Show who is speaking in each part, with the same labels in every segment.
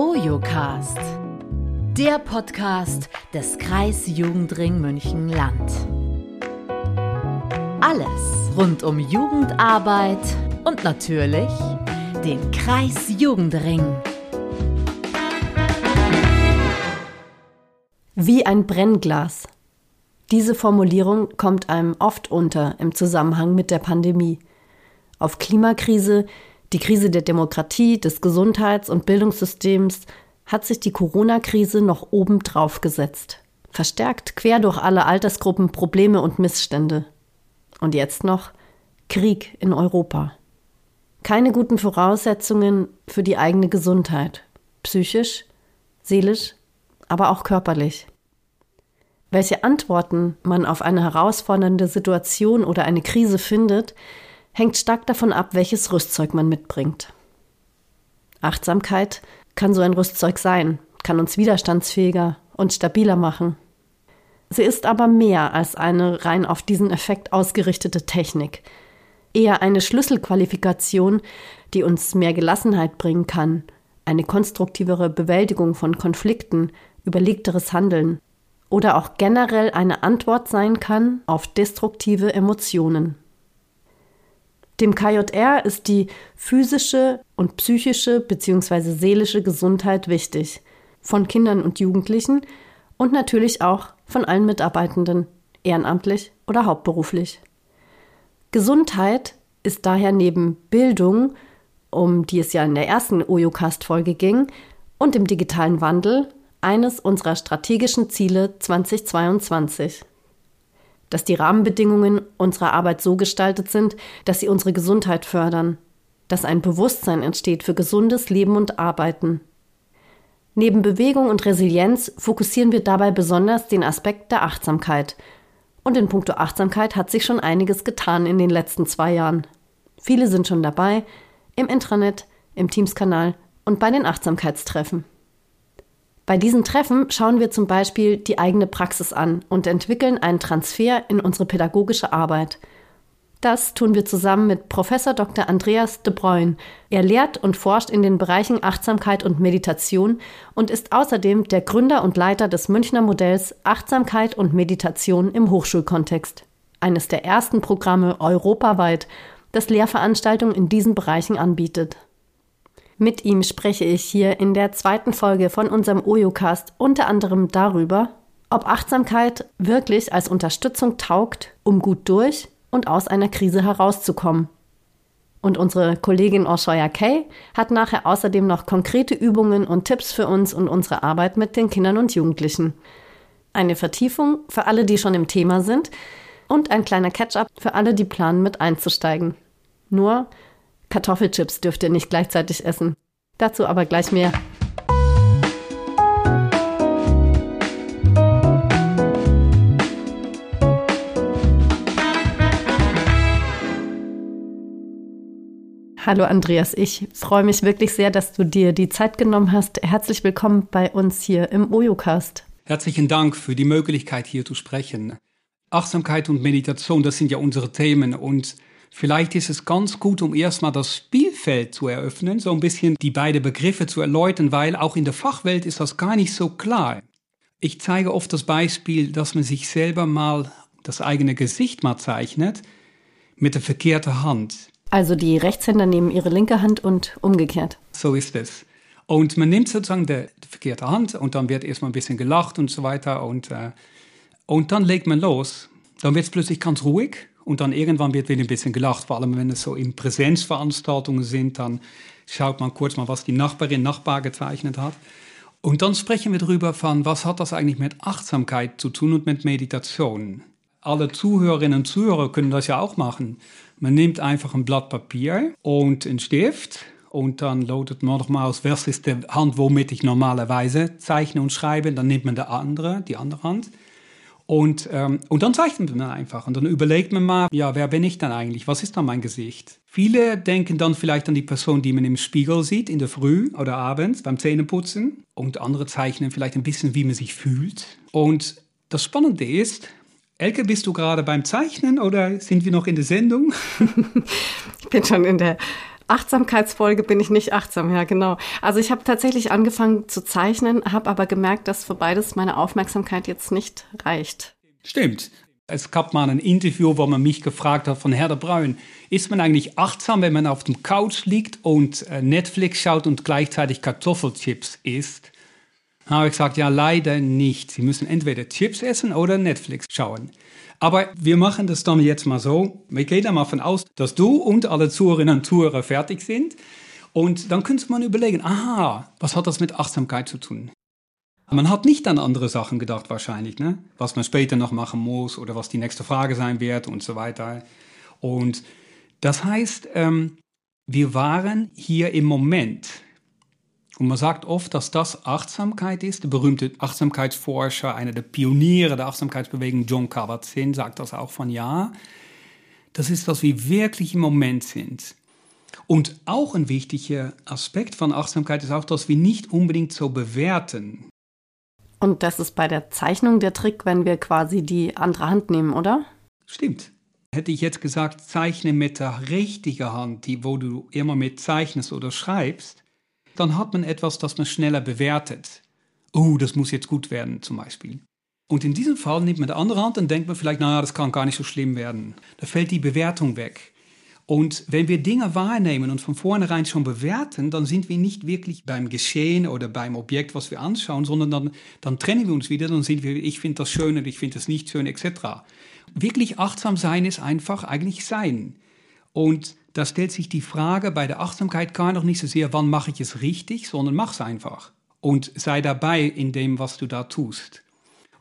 Speaker 1: Ojocast, der Podcast des Kreisjugendring München-Land. Alles rund um Jugendarbeit und natürlich den Kreisjugendring.
Speaker 2: Wie ein Brennglas. Diese Formulierung kommt einem oft unter im Zusammenhang mit der Pandemie. Auf Klimakrise, die Krise der Demokratie, des Gesundheits- und Bildungssystems hat sich die Corona-Krise noch obendrauf gesetzt. Verstärkt quer durch alle Altersgruppen Probleme und Missstände. Und jetzt noch Krieg in Europa. Keine guten Voraussetzungen für die eigene Gesundheit. Psychisch, seelisch, aber auch körperlich. Welche Antworten man auf eine herausfordernde Situation oder eine Krise findet, hängt stark davon ab, welches Rüstzeug man mitbringt. Achtsamkeit kann so ein Rüstzeug sein, kann uns widerstandsfähiger und stabiler machen. Sie ist aber mehr als eine rein auf diesen Effekt ausgerichtete Technik, eher eine Schlüsselqualifikation, die uns mehr Gelassenheit bringen kann, eine konstruktivere Bewältigung von Konflikten, überlegteres Handeln oder auch generell eine Antwort sein kann auf destruktive Emotionen. Dem KJR ist die physische und psychische bzw. seelische Gesundheit wichtig, von Kindern und Jugendlichen und natürlich auch von allen Mitarbeitenden, ehrenamtlich oder hauptberuflich. Gesundheit ist daher neben Bildung, um die es ja in der ersten Ojocast-Folge ging, und dem digitalen Wandel eines unserer strategischen Ziele 2022 dass die Rahmenbedingungen unserer Arbeit so gestaltet sind, dass sie unsere Gesundheit fördern, dass ein Bewusstsein entsteht für gesundes Leben und Arbeiten. Neben Bewegung und Resilienz fokussieren wir dabei besonders den Aspekt der Achtsamkeit. Und in puncto Achtsamkeit hat sich schon einiges getan in den letzten zwei Jahren. Viele sind schon dabei, im Intranet, im Teams-Kanal und bei den Achtsamkeitstreffen. Bei diesen Treffen schauen wir zum Beispiel die eigene Praxis an und entwickeln einen Transfer in unsere pädagogische Arbeit. Das tun wir zusammen mit Professor Dr. Andreas de Bruyne. Er lehrt und forscht in den Bereichen Achtsamkeit und Meditation und ist außerdem der Gründer und Leiter des Münchner Modells Achtsamkeit und Meditation im Hochschulkontext. Eines der ersten Programme europaweit, das Lehrveranstaltungen in diesen Bereichen anbietet. Mit ihm spreche ich hier in der zweiten Folge von unserem Ojocast unter anderem darüber, ob Achtsamkeit wirklich als Unterstützung taugt, um gut durch und aus einer Krise herauszukommen. Und unsere Kollegin Oshoya Kay hat nachher außerdem noch konkrete Übungen und Tipps für uns und unsere Arbeit mit den Kindern und Jugendlichen. Eine Vertiefung für alle, die schon im Thema sind und ein kleiner Catch-up für alle, die planen, mit einzusteigen. Nur Kartoffelchips dürft ihr nicht gleichzeitig essen. Dazu aber gleich mehr. Hallo Andreas, ich freue mich wirklich sehr, dass du dir die Zeit genommen hast. Herzlich willkommen bei uns hier im Ojocast.
Speaker 3: Herzlichen Dank für die Möglichkeit, hier zu sprechen. Achtsamkeit und Meditation, das sind ja unsere Themen und Vielleicht ist es ganz gut, um erstmal das Spielfeld zu eröffnen, so ein bisschen die beiden Begriffe zu erläutern, weil auch in der Fachwelt ist das gar nicht so klar. Ich zeige oft das Beispiel, dass man sich selber mal das eigene Gesicht mal zeichnet mit der verkehrten Hand.
Speaker 2: Also die Rechtshänder nehmen ihre linke Hand und umgekehrt.
Speaker 3: So ist es. Und man nimmt sozusagen die, die verkehrte Hand und dann wird erstmal ein bisschen gelacht und so weiter und, äh, und dann legt man los. Dann wird es plötzlich ganz ruhig und dann irgendwann wird wieder ein bisschen gelacht, vor allem wenn es so in Präsenzveranstaltungen sind, dann schaut man kurz mal, was die Nachbarin, Nachbar gezeichnet hat. Und dann sprechen wir darüber von, was hat das eigentlich mit Achtsamkeit zu tun und mit Meditation. Alle Zuhörerinnen und Zuhörer können das ja auch machen. Man nimmt einfach ein Blatt Papier und einen Stift und dann lotet man nochmal aus, was ist die Hand, womit ich normalerweise zeichne und schreibe. Dann nimmt man die andere, die andere Hand und, ähm, und dann zeichnet man einfach und dann überlegt man mal, ja, wer bin ich dann eigentlich? Was ist dann mein Gesicht? Viele denken dann vielleicht an die Person, die man im Spiegel sieht, in der Früh oder abends beim Zähneputzen. Und andere zeichnen vielleicht ein bisschen, wie man sich fühlt. Und das Spannende ist, Elke, bist du gerade beim Zeichnen oder sind wir noch in der Sendung?
Speaker 2: ich bin schon in der Achtsamkeitsfolge bin ich nicht achtsam, ja, genau. Also ich habe tatsächlich angefangen zu zeichnen, habe aber gemerkt, dass für beides meine Aufmerksamkeit jetzt nicht reicht.
Speaker 3: Stimmt. Es gab mal ein Interview, wo man mich gefragt hat von Herr der Bruin, ist man eigentlich achtsam, wenn man auf dem Couch liegt und äh, Netflix schaut und gleichzeitig Kartoffelchips isst? Da habe ich gesagt, ja, leider nicht. Sie müssen entweder Chips essen oder Netflix schauen. Aber wir machen das dann jetzt mal so. Wir gehen da mal von aus, dass du und alle Zuhörerinnen und Zuhörer fertig sind. Und dann könnte man überlegen, aha, was hat das mit Achtsamkeit zu tun? Man hat nicht an andere Sachen gedacht wahrscheinlich, ne? was man später noch machen muss oder was die nächste Frage sein wird und so weiter. Und das heißt, ähm, wir waren hier im Moment. Und man sagt oft, dass das Achtsamkeit ist. Der berühmte Achtsamkeitsforscher, einer der Pioniere der Achtsamkeitsbewegung, John Kabat-Zinn, sagt das auch von ja. Das ist, dass wir wirklich im Moment sind. Und auch ein wichtiger Aspekt von Achtsamkeit ist auch, dass wir nicht unbedingt so bewerten.
Speaker 2: Und das ist bei der Zeichnung der Trick, wenn wir quasi die andere Hand nehmen, oder?
Speaker 3: Stimmt. Hätte ich jetzt gesagt, zeichne mit der richtigen Hand, die, wo du immer mit zeichnest oder schreibst, dann hat man etwas, das man schneller bewertet. Oh, das muss jetzt gut werden, zum Beispiel. Und in diesem Fall nimmt man die andere Hand und denkt man vielleicht, naja, das kann gar nicht so schlimm werden. Da fällt die Bewertung weg. Und wenn wir Dinge wahrnehmen und von vornherein schon bewerten, dann sind wir nicht wirklich beim Geschehen oder beim Objekt, was wir anschauen, sondern dann, dann trennen wir uns wieder, dann sind wir, ich finde das schön und ich finde das nicht schön, etc. Wirklich achtsam sein ist einfach eigentlich sein. Und da stellt sich die Frage bei der Achtsamkeit gar noch nicht so sehr, wann mache ich es richtig, sondern mach es einfach. Und sei dabei in dem, was du da tust.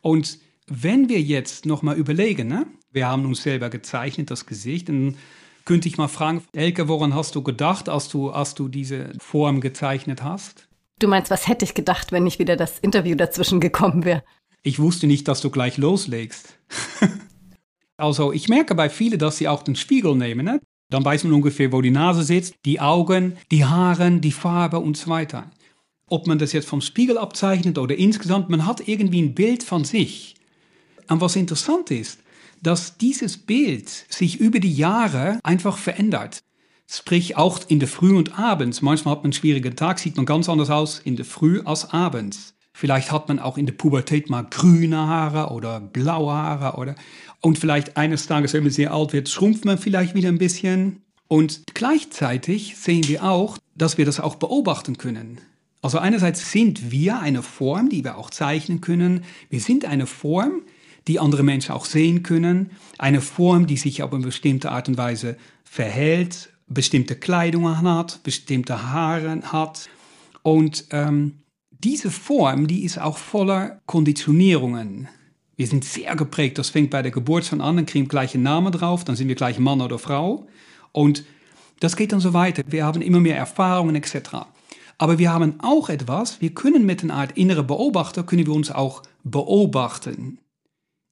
Speaker 3: Und wenn wir jetzt nochmal überlegen, ne? wir haben uns selber gezeichnet, das Gesicht, dann könnte ich mal fragen, Elke, woran hast du gedacht, als du, als du diese Form gezeichnet hast?
Speaker 2: Du meinst, was hätte ich gedacht, wenn nicht wieder das Interview dazwischen gekommen wäre?
Speaker 3: Ich wusste nicht, dass du gleich loslegst. also ich merke bei vielen, dass sie auch den Spiegel nehmen. Ne? Dann weiß man ungefähr, wo die Nase sitzt, die Augen, die Haare, die Farbe und so weiter. Ob man das jetzt vom Spiegel abzeichnet oder insgesamt, man hat irgendwie ein Bild von sich. Und was interessant ist, dass dieses Bild sich über die Jahre einfach verändert. Sprich auch in der Früh und abends. Manchmal hat man einen schwierigen Tag, sieht man ganz anders aus in der Früh als abends. Vielleicht hat man auch in der Pubertät mal grüne Haare oder blaue Haare oder und vielleicht eines Tages, wenn man sehr alt wird, schrumpft man vielleicht wieder ein bisschen. Und gleichzeitig sehen wir auch, dass wir das auch beobachten können. Also einerseits sind wir eine Form, die wir auch zeichnen können. Wir sind eine Form, die andere Menschen auch sehen können. Eine Form, die sich auf eine bestimmte Art und Weise verhält, bestimmte Kleidung hat, bestimmte Haare hat. Und ähm, diese Form, die ist auch voller Konditionierungen. Wir sind sehr geprägt. Das fängt bei der Geburt schon an, dann kriegen wir gleiche Namen drauf, dann sind wir gleich Mann oder Frau. Und das geht dann so weiter. Wir haben immer mehr Erfahrungen etc. Aber wir haben auch etwas, wir können mit einer Art innere Beobachter, können wir uns auch beobachten.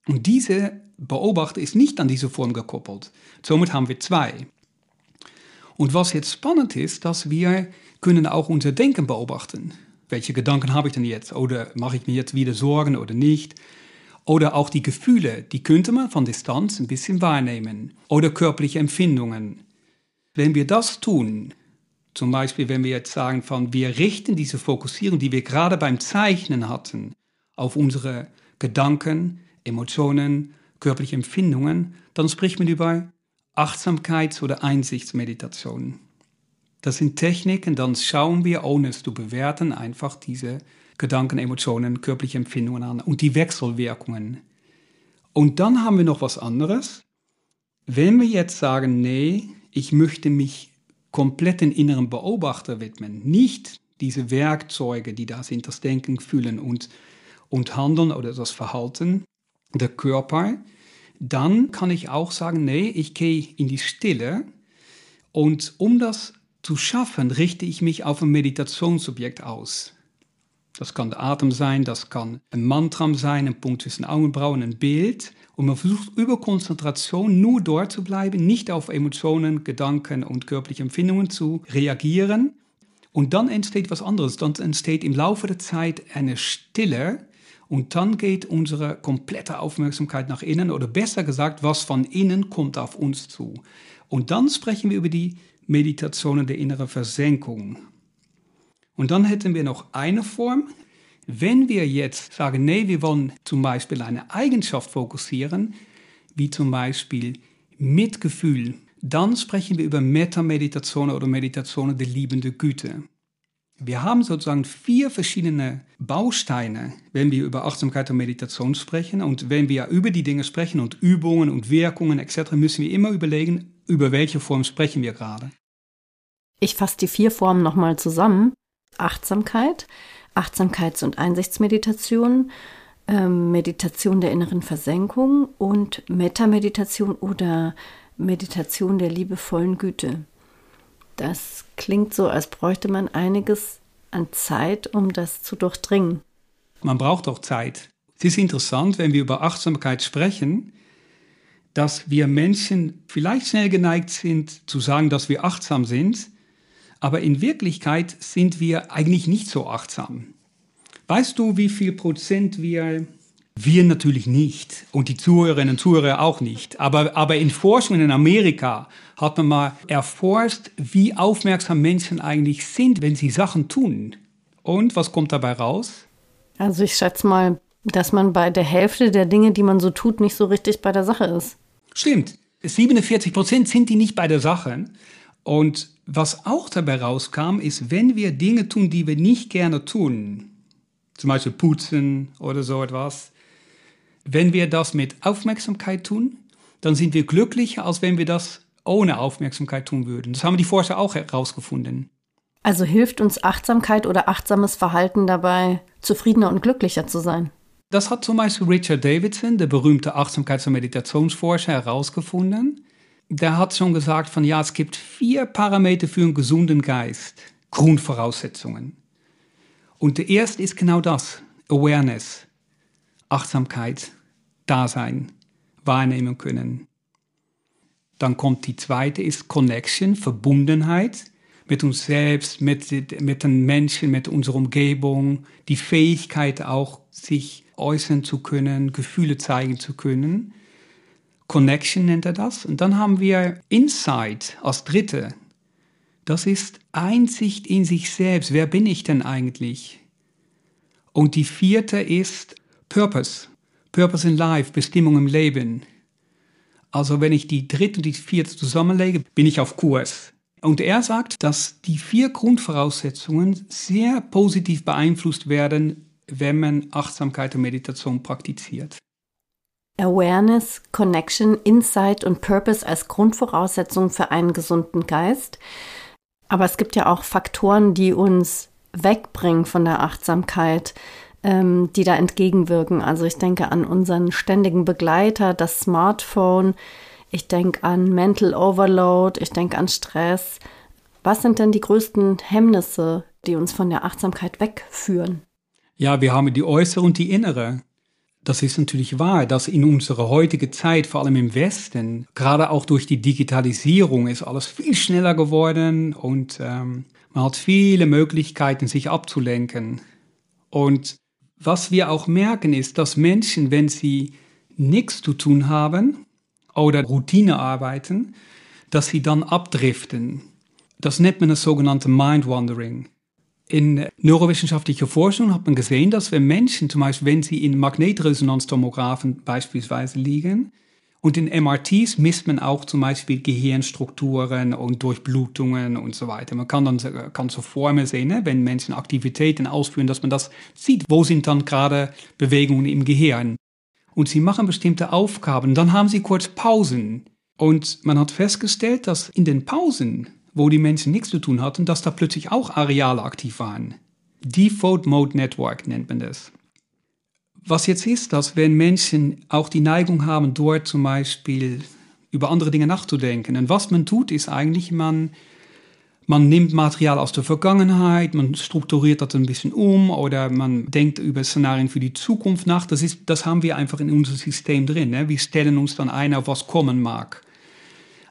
Speaker 3: Und diese Beobachter ist nicht an diese Form gekoppelt. Somit haben wir zwei. Und was jetzt spannend ist, dass wir können auch unser Denken beobachten. Welche Gedanken habe ich denn jetzt? Oder mache ich mir jetzt wieder Sorgen oder nicht? Oder auch die Gefühle, die könnte man von Distanz ein bisschen wahrnehmen. Oder körperliche Empfindungen. Wenn wir das tun, zum Beispiel wenn wir jetzt sagen von, wir richten diese Fokussierung, die wir gerade beim Zeichnen hatten, auf unsere Gedanken, Emotionen, körperliche Empfindungen, dann spricht man über Achtsamkeits- oder Einsichtsmeditation. Das sind Techniken, dann schauen wir, ohne es zu bewerten, einfach diese Gedanken, Emotionen, körperliche Empfindungen an und die Wechselwirkungen. Und dann haben wir noch was anderes. Wenn wir jetzt sagen, nee, ich möchte mich komplett den inneren Beobachter widmen, nicht diese Werkzeuge, die da sind, das Denken, Fühlen und, und Handeln oder das Verhalten, der Körper, dann kann ich auch sagen, nee, ich gehe in die Stille und um das zu schaffen, richte ich mich auf ein Meditationsobjekt aus. Das kann der Atem sein, das kann ein Mantra sein, ein Punkt zwischen Augenbrauen, ein Bild. Und man versucht über Konzentration nur dort zu bleiben, nicht auf Emotionen, Gedanken und körperliche Empfindungen zu reagieren. Und dann entsteht was anderes. Dann entsteht im Laufe der Zeit eine Stille. Und dann geht unsere komplette Aufmerksamkeit nach innen oder besser gesagt, was von innen kommt auf uns zu. Und dann sprechen wir über die Meditationen der inneren Versenkung. Und dann hätten wir noch eine Form. Wenn wir jetzt sagen, nee, wir wollen zum Beispiel eine Eigenschaft fokussieren, wie zum Beispiel Mitgefühl, dann sprechen wir über Metameditationen oder Meditationen der liebenden Güte. Wir haben sozusagen vier verschiedene Bausteine, wenn wir über Achtsamkeit und Meditation sprechen. Und wenn wir über die Dinge sprechen und Übungen und Wirkungen etc., müssen wir immer überlegen, über welche Form sprechen wir gerade.
Speaker 2: Ich fasse die vier Formen nochmal zusammen. Achtsamkeit, Achtsamkeits- und Einsichtsmeditation, ähm, Meditation der inneren Versenkung und Metameditation oder Meditation der liebevollen Güte. Das klingt so, als bräuchte man einiges an Zeit, um das zu durchdringen.
Speaker 3: Man braucht auch Zeit. Es ist interessant, wenn wir über Achtsamkeit sprechen, dass wir Menschen vielleicht schnell geneigt sind zu sagen, dass wir achtsam sind, aber in Wirklichkeit sind wir eigentlich nicht so achtsam. Weißt du, wie viel Prozent wir wir natürlich nicht und die Zuhörerinnen und Zuhörer auch nicht. Aber, aber in Forschung in Amerika hat man mal erforscht, wie aufmerksam Menschen eigentlich sind, wenn sie Sachen tun. Und was kommt dabei raus?
Speaker 2: Also ich schätze mal, dass man bei der Hälfte der Dinge, die man so tut, nicht so richtig bei der Sache ist.
Speaker 3: Stimmt. 47 Prozent sind die nicht bei der Sache. Und was auch dabei rauskam, ist, wenn wir Dinge tun, die wir nicht gerne tun, zum Beispiel putzen oder so etwas, wenn wir das mit Aufmerksamkeit tun, dann sind wir glücklicher, als wenn wir das ohne Aufmerksamkeit tun würden. Das haben die Forscher auch herausgefunden.
Speaker 2: Also hilft uns Achtsamkeit oder achtsames Verhalten dabei, zufriedener und glücklicher zu sein?
Speaker 3: Das hat zum Beispiel Richard Davidson, der berühmte Achtsamkeits- und Meditationsforscher, herausgefunden. Der hat schon gesagt von ja, es gibt vier Parameter für einen gesunden Geist, Grundvoraussetzungen. Und der erste ist genau das, Awareness, Achtsamkeit, Dasein wahrnehmen können. Dann kommt die zweite, ist Connection, Verbundenheit mit uns selbst, mit, mit den Menschen, mit unserer Umgebung, die Fähigkeit auch, sich äußern zu können, Gefühle zeigen zu können. Connection nennt er das. Und dann haben wir Insight als dritte. Das ist Einsicht in sich selbst. Wer bin ich denn eigentlich? Und die vierte ist Purpose, Purpose in Life, Bestimmung im Leben. Also wenn ich die dritte und die vierte zusammenlege, bin ich auf Kurs. Und er sagt, dass die vier Grundvoraussetzungen sehr positiv beeinflusst werden, wenn man Achtsamkeit und Meditation praktiziert.
Speaker 2: Awareness, Connection, Insight und Purpose als Grundvoraussetzung für einen gesunden Geist. Aber es gibt ja auch Faktoren, die uns wegbringen von der Achtsamkeit ähm, die da entgegenwirken. Also ich denke an unseren ständigen Begleiter, das Smartphone. Ich denke an Mental Overload. Ich denke an Stress. Was sind denn die größten Hemmnisse, die uns von der Achtsamkeit wegführen?
Speaker 3: Ja, wir haben die äußere und die innere. Das ist natürlich wahr, dass in unserer heutigen Zeit, vor allem im Westen, gerade auch durch die Digitalisierung, ist alles viel schneller geworden und ähm, man hat viele Möglichkeiten, sich abzulenken. Und was wir auch merken ist, dass Menschen, wenn sie nichts zu tun haben oder Routine arbeiten, dass sie dann abdriften. Das nennt man das sogenannte Mind Wandering. In neurowissenschaftlicher Forschung hat man gesehen, dass wenn Menschen zum Beispiel, wenn sie in Magnetresonanztomographen beispielsweise liegen, und in MRTs misst man auch zum Beispiel Gehirnstrukturen und Durchblutungen und so weiter. Man kann dann kann so Formen sehen, ne, wenn Menschen Aktivitäten ausführen, dass man das sieht. Wo sind dann gerade Bewegungen im Gehirn? Und sie machen bestimmte Aufgaben. Dann haben sie kurz Pausen. Und man hat festgestellt, dass in den Pausen, wo die Menschen nichts zu tun hatten, dass da plötzlich auch Areale aktiv waren. Default Mode Network nennt man das. Was jetzt ist, dass wenn Menschen auch die Neigung haben, dort zum Beispiel über andere Dinge nachzudenken. Und was man tut, ist eigentlich, man, man nimmt Material aus der Vergangenheit, man strukturiert das ein bisschen um oder man denkt über Szenarien für die Zukunft nach. Das, ist, das haben wir einfach in unserem System drin. Ne? Wir stellen uns dann ein, auf was kommen mag.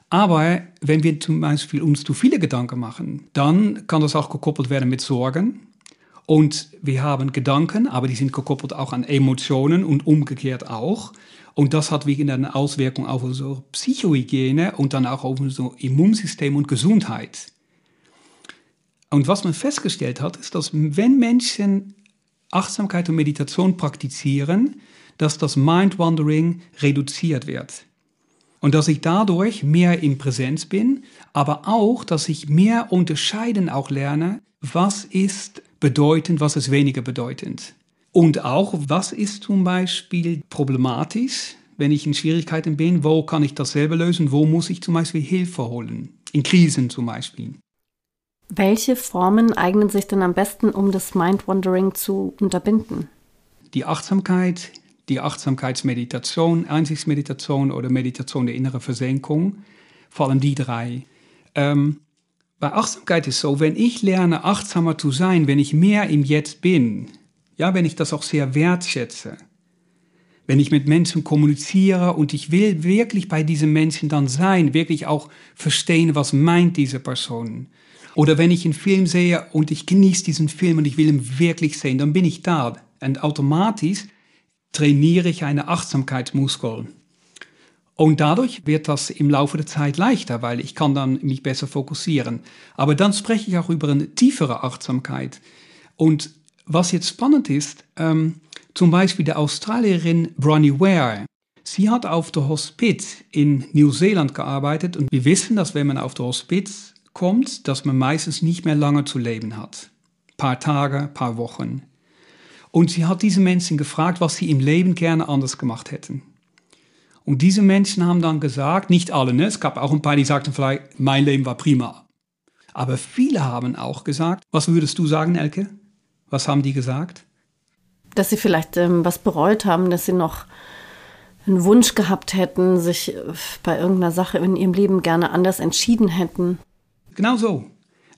Speaker 3: Aber wenn wir zum Beispiel uns zu viele Gedanken machen, dann kann das auch gekoppelt werden mit Sorgen. Und wir haben Gedanken, aber die sind gekoppelt auch an Emotionen und umgekehrt auch. Und das hat wirklich eine Auswirkung auf unsere Psychohygiene und dann auch auf unser Immunsystem und Gesundheit. Und was man festgestellt hat, ist, dass wenn Menschen Achtsamkeit und Meditation praktizieren, dass das Mind-Wandering reduziert wird. Und dass ich dadurch mehr in Präsenz bin, aber auch, dass ich mehr unterscheiden auch lerne, was ist bedeutend, was ist weniger bedeutend. Und auch, was ist zum Beispiel problematisch, wenn ich in Schwierigkeiten bin, wo kann ich das selber lösen, wo muss ich zum Beispiel Hilfe holen, in Krisen zum Beispiel.
Speaker 2: Welche Formen eignen sich denn am besten, um das Mind-Wandering zu unterbinden?
Speaker 3: Die Achtsamkeit, die Achtsamkeitsmeditation, Einsichtsmeditation oder Meditation der inneren Versenkung, vor allem die drei. Ähm, bei Achtsamkeit ist so, wenn ich lerne, achtsamer zu sein, wenn ich mehr im Jetzt bin, ja, wenn ich das auch sehr wertschätze, wenn ich mit Menschen kommuniziere und ich will wirklich bei diesen Menschen dann sein, wirklich auch verstehen, was meint diese Person. Oder wenn ich einen Film sehe und ich genieße diesen Film und ich will ihn wirklich sehen, dann bin ich da. Und automatisch trainiere ich eine Achtsamkeitsmuskel. Und dadurch wird das im Laufe der Zeit leichter, weil ich kann dann mich besser fokussieren. Aber dann spreche ich auch über eine tiefere Achtsamkeit. Und was jetzt spannend ist, ähm, zum Beispiel der Australierin Bronnie Ware. Sie hat auf der Hospiz in Neuseeland gearbeitet und wir wissen, dass wenn man auf der Hospiz kommt, dass man meistens nicht mehr lange zu leben hat. Paar Tage, paar Wochen. Und sie hat diese Menschen gefragt, was sie im Leben gerne anders gemacht hätten. Und diese Menschen haben dann gesagt, nicht alle, ne? es gab auch ein paar, die sagten vielleicht, mein Leben war prima. Aber viele haben auch gesagt, was würdest du sagen, Elke? Was haben die gesagt?
Speaker 2: Dass sie vielleicht ähm, was bereut haben, dass sie noch einen Wunsch gehabt hätten, sich äh, bei irgendeiner Sache in ihrem Leben gerne anders entschieden hätten.
Speaker 3: Genau so.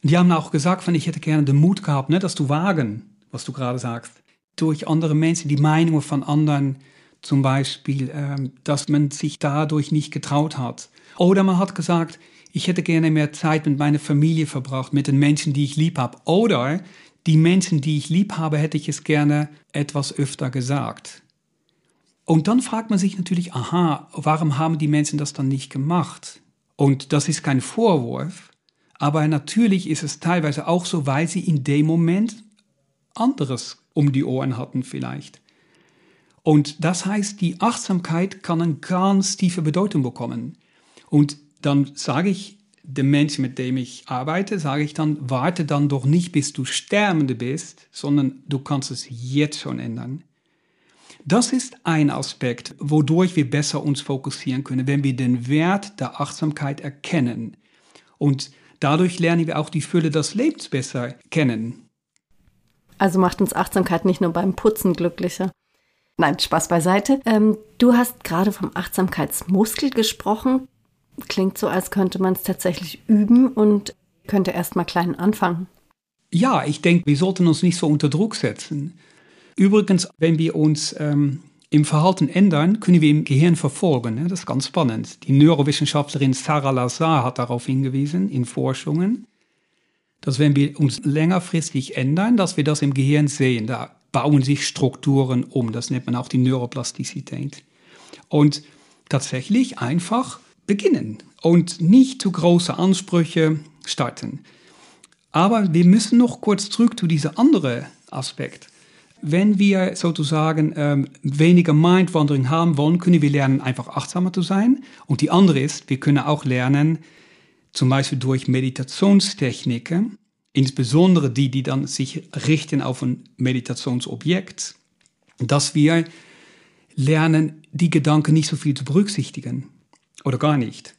Speaker 3: Die haben auch gesagt, ich hätte gerne den Mut gehabt, ne, das zu wagen, was du gerade sagst durch andere Menschen, die Meinungen von anderen zum Beispiel, ähm, dass man sich dadurch nicht getraut hat. Oder man hat gesagt, ich hätte gerne mehr Zeit mit meiner Familie verbracht, mit den Menschen, die ich lieb habe. Oder die Menschen, die ich lieb habe, hätte ich es gerne etwas öfter gesagt. Und dann fragt man sich natürlich, aha, warum haben die Menschen das dann nicht gemacht? Und das ist kein Vorwurf, aber natürlich ist es teilweise auch so, weil sie in dem Moment anderes um die Ohren hatten vielleicht. Und das heißt, die Achtsamkeit kann eine ganz tiefe Bedeutung bekommen. Und dann sage ich dem Menschen, mit dem ich arbeite, sage ich dann, warte dann doch nicht, bis du Sterbende bist, sondern du kannst es jetzt schon ändern. Das ist ein Aspekt, wodurch wir besser uns fokussieren können, wenn wir den Wert der Achtsamkeit erkennen. Und dadurch lernen wir auch die Fülle des Lebens besser kennen.
Speaker 2: Also macht uns Achtsamkeit nicht nur beim Putzen glücklicher. Nein, Spaß beiseite. Ähm, du hast gerade vom Achtsamkeitsmuskel gesprochen. Klingt so, als könnte man es tatsächlich üben und könnte erst mal klein anfangen.
Speaker 3: Ja, ich denke, wir sollten uns nicht so unter Druck setzen. Übrigens, wenn wir uns ähm, im Verhalten ändern, können wir im Gehirn verfolgen. Ne? Das ist ganz spannend. Die Neurowissenschaftlerin Sarah Lazar hat darauf hingewiesen in Forschungen dass wenn wir uns längerfristig ändern, dass wir das im Gehirn sehen. Da bauen sich Strukturen um. Das nennt man auch die Neuroplastizität. Und tatsächlich einfach beginnen und nicht zu große Ansprüche starten. Aber wir müssen noch kurz zurück zu diesem anderen Aspekt. Wenn wir sozusagen ähm, weniger Mindwandering haben wollen, können wir lernen, einfach achtsamer zu sein. Und die andere ist, wir können auch lernen, zum Beispiel durch Meditationstechniken, insbesondere die, die dann sich richten auf ein Meditationsobjekt, dass wir lernen, die Gedanken nicht so viel zu berücksichtigen oder gar nicht.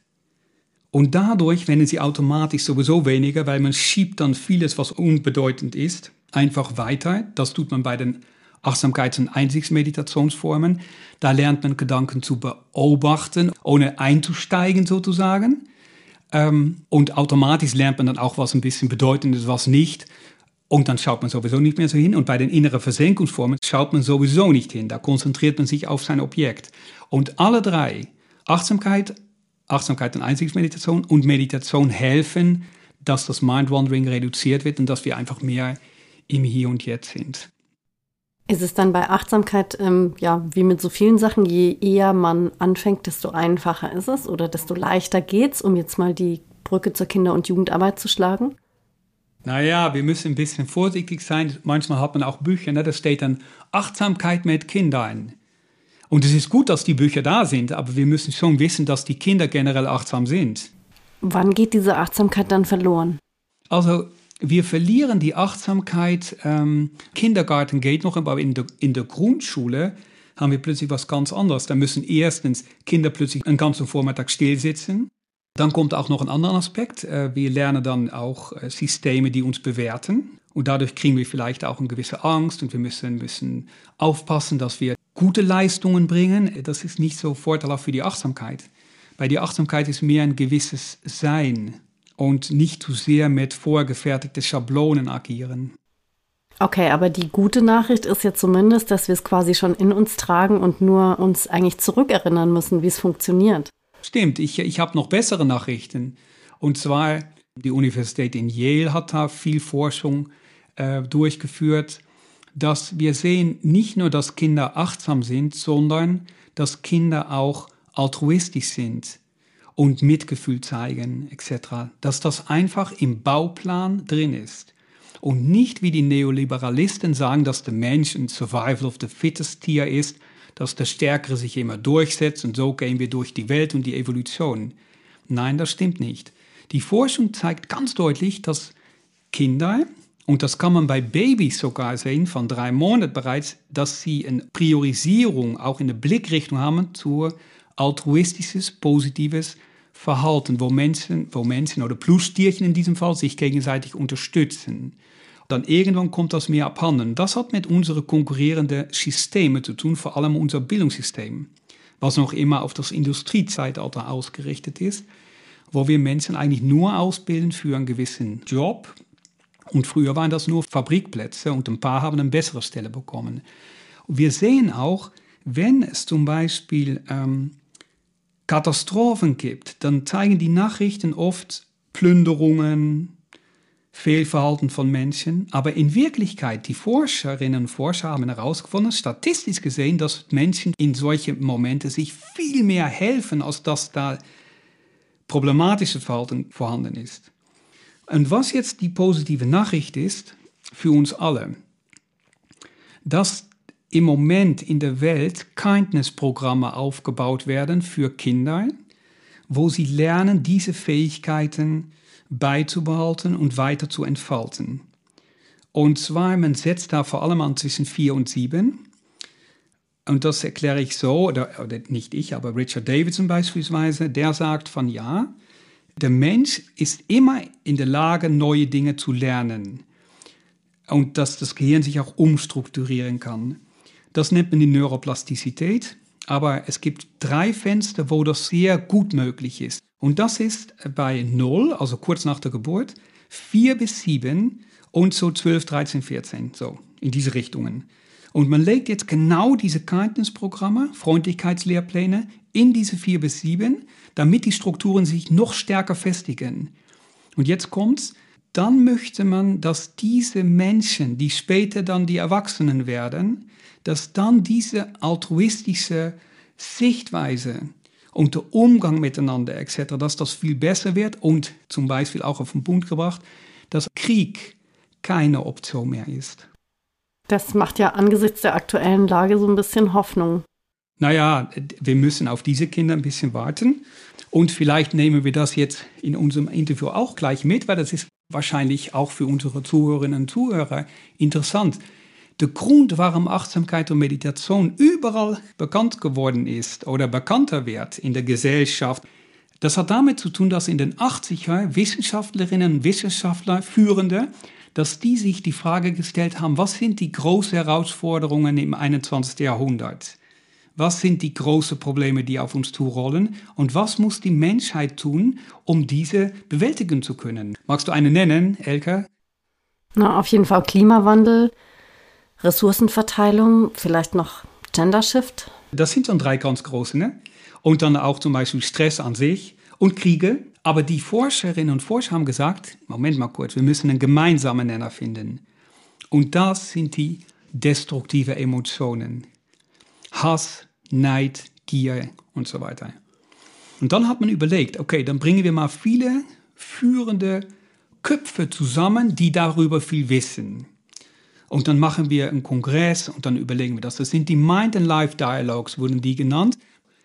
Speaker 3: Und dadurch werden sie automatisch sowieso weniger, weil man schiebt dann vieles, was unbedeutend ist, einfach weiter. Das tut man bei den Achtsamkeits- und Einsichtsmeditationsformen. Da lernt man Gedanken zu beobachten, ohne einzusteigen sozusagen. Ähm, und automatisch lernt man dann auch, was ein bisschen bedeutend ist, was nicht. Und dann schaut man sowieso nicht mehr so hin. Und bei den inneren Versenkungsformen schaut man sowieso nicht hin. Da konzentriert man sich auf sein Objekt. Und alle drei, Achtsamkeit, Achtsamkeit und Einsichtmeditation und Meditation helfen, dass das Mind-Wandering reduziert wird und dass wir einfach mehr im Hier und Jetzt sind.
Speaker 2: Ist es dann bei Achtsamkeit, ähm, ja, wie mit so vielen Sachen, je eher man anfängt, desto einfacher ist es oder desto leichter geht's, um jetzt mal die Brücke zur Kinder- und Jugendarbeit zu schlagen?
Speaker 3: Naja, wir müssen ein bisschen vorsichtig sein. Manchmal hat man auch Bücher, ne? da steht dann Achtsamkeit mit Kindern. Und es ist gut, dass die Bücher da sind, aber wir müssen schon wissen, dass die Kinder generell achtsam sind.
Speaker 2: Wann geht diese Achtsamkeit dann verloren?
Speaker 3: Also wir verlieren die Achtsamkeit. Ähm, Kindergarten geht noch, aber in der, in der Grundschule haben wir plötzlich was ganz anderes. Da müssen erstens Kinder plötzlich einen ganzen Vormittag still sitzen. Dann kommt auch noch ein anderer Aspekt. Äh, wir lernen dann auch äh, Systeme, die uns bewerten. Und dadurch kriegen wir vielleicht auch eine gewisse Angst und wir müssen, müssen aufpassen, dass wir gute Leistungen bringen. Das ist nicht so vorteilhaft für die Achtsamkeit. Bei der Achtsamkeit ist mehr ein gewisses Sein und nicht zu sehr mit vorgefertigten Schablonen agieren.
Speaker 2: Okay, aber die gute Nachricht ist ja zumindest, dass wir es quasi schon in uns tragen und nur uns eigentlich zurückerinnern müssen, wie es funktioniert.
Speaker 3: Stimmt, ich, ich habe noch bessere Nachrichten. Und zwar, die Universität in Yale hat da viel Forschung äh, durchgeführt, dass wir sehen nicht nur, dass Kinder achtsam sind, sondern dass Kinder auch altruistisch sind und Mitgefühl zeigen etc. Dass das einfach im Bauplan drin ist. Und nicht wie die Neoliberalisten sagen, dass der Mensch ein Survival of the Fittest Tier ist, dass der Stärkere sich immer durchsetzt und so gehen wir durch die Welt und die Evolution. Nein, das stimmt nicht. Die Forschung zeigt ganz deutlich, dass Kinder, und das kann man bei Babys sogar sehen, von drei Monaten bereits, dass sie eine Priorisierung auch in der Blickrichtung haben zu altruistisches, positives Verhalten, wo Menschen, wo Menschen oder Plustierchen in diesem Fall sich gegenseitig unterstützen. Dann irgendwann kommt das mehr abhanden. Das hat mit unseren konkurrierenden Systemen zu tun, vor allem unser Bildungssystem, was noch immer auf das Industriezeitalter ausgerichtet ist, wo wir Menschen eigentlich nur ausbilden für einen gewissen Job. Und früher waren das nur Fabrikplätze und ein paar haben eine bessere Stelle bekommen. Wir sehen auch, wenn es zum Beispiel ähm, Katastrophen gibt, dann zeigen die Nachrichten oft Plünderungen, Fehlverhalten von Menschen. Aber in Wirklichkeit, die Forscherinnen und Forscher haben herausgefunden, statistisch gesehen, dass Menschen in solchen Momenten sich viel mehr helfen, als dass da problematische Verhalten vorhanden ist. Und was jetzt die positive Nachricht ist für uns alle, dass im Moment in der Welt Kindness-Programme aufgebaut werden für Kinder, wo sie lernen, diese Fähigkeiten beizubehalten und weiter zu entfalten. Und zwar, man setzt da vor allem an zwischen vier und sieben. Und das erkläre ich so, oder, oder nicht ich, aber Richard Davidson beispielsweise, der sagt von ja, der Mensch ist immer in der Lage, neue Dinge zu lernen. Und dass das Gehirn sich auch umstrukturieren kann. Das nennt man die Neuroplastizität, aber es gibt drei Fenster, wo das sehr gut möglich ist. Und das ist bei 0, also kurz nach der Geburt, 4 bis 7 und so 12, 13, 14, so in diese Richtungen. Und man legt jetzt genau diese Kindness-Programme, Freundlichkeitslehrpläne in diese 4 bis 7, damit die Strukturen sich noch stärker festigen. Und jetzt kommt's, dann möchte man, dass diese Menschen, die später dann die Erwachsenen werden, dass dann diese altruistische Sichtweise und der Umgang miteinander etc., dass das viel besser wird und zum Beispiel auch auf den Punkt gebracht, dass Krieg keine Option mehr ist.
Speaker 2: Das macht ja angesichts der aktuellen Lage so ein bisschen Hoffnung.
Speaker 3: Naja, wir müssen auf diese Kinder ein bisschen warten. Und vielleicht nehmen wir das jetzt in unserem Interview auch gleich mit, weil das ist wahrscheinlich auch für unsere Zuhörerinnen und Zuhörer interessant. Der Grund, warum Achtsamkeit und Meditation überall bekannt geworden ist oder bekannter wird in der Gesellschaft, das hat damit zu tun, dass in den 80er Wissenschaftlerinnen und Wissenschaftler, Führende, dass die sich die Frage gestellt haben, was sind die großen Herausforderungen im 21. Jahrhundert? Was sind die großen Probleme, die auf uns zurollen? Und was muss die Menschheit tun, um diese bewältigen zu können? Magst du eine nennen, Elke?
Speaker 2: Na, auf jeden Fall Klimawandel, Ressourcenverteilung, vielleicht noch Gender Shift?
Speaker 3: Das sind schon drei ganz große, ne? Und dann auch zum Beispiel Stress an sich und Kriege. Aber die Forscherinnen und Forscher haben gesagt, Moment mal kurz, wir müssen einen gemeinsamen Nenner finden. Und das sind die destruktive Emotionen. Hass, Neid, Gier und so weiter. Und dann hat man überlegt, okay, dann bringen wir mal viele führende Köpfe zusammen, die darüber viel wissen. Und dann machen wir einen Kongress und dann überlegen wir das. Das sind die Mind and Life Dialogues, wurden die genannt.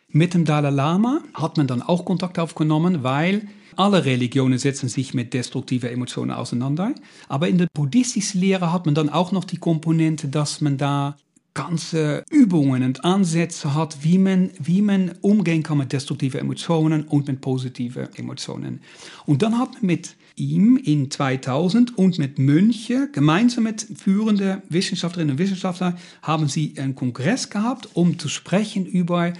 Speaker 3: Mit dem Dalai Lama hat man dann auch Kontakt aufgenommen, weil alle Religionen setzen sich mit destruktiven Emotionen auseinander. Aber in der buddhistischen Lehre hat man dann auch noch die Komponente, dass man da ganze Übungen und Ansätze hat, wie man, wie man umgehen kann mit destruktiven Emotionen und mit positiven Emotionen. Und dann hat man mit ihm in 2000 und mit Mönche, gemeinsam mit führenden Wissenschaftlerinnen und Wissenschaftlern, haben sie einen Kongress gehabt, um zu sprechen über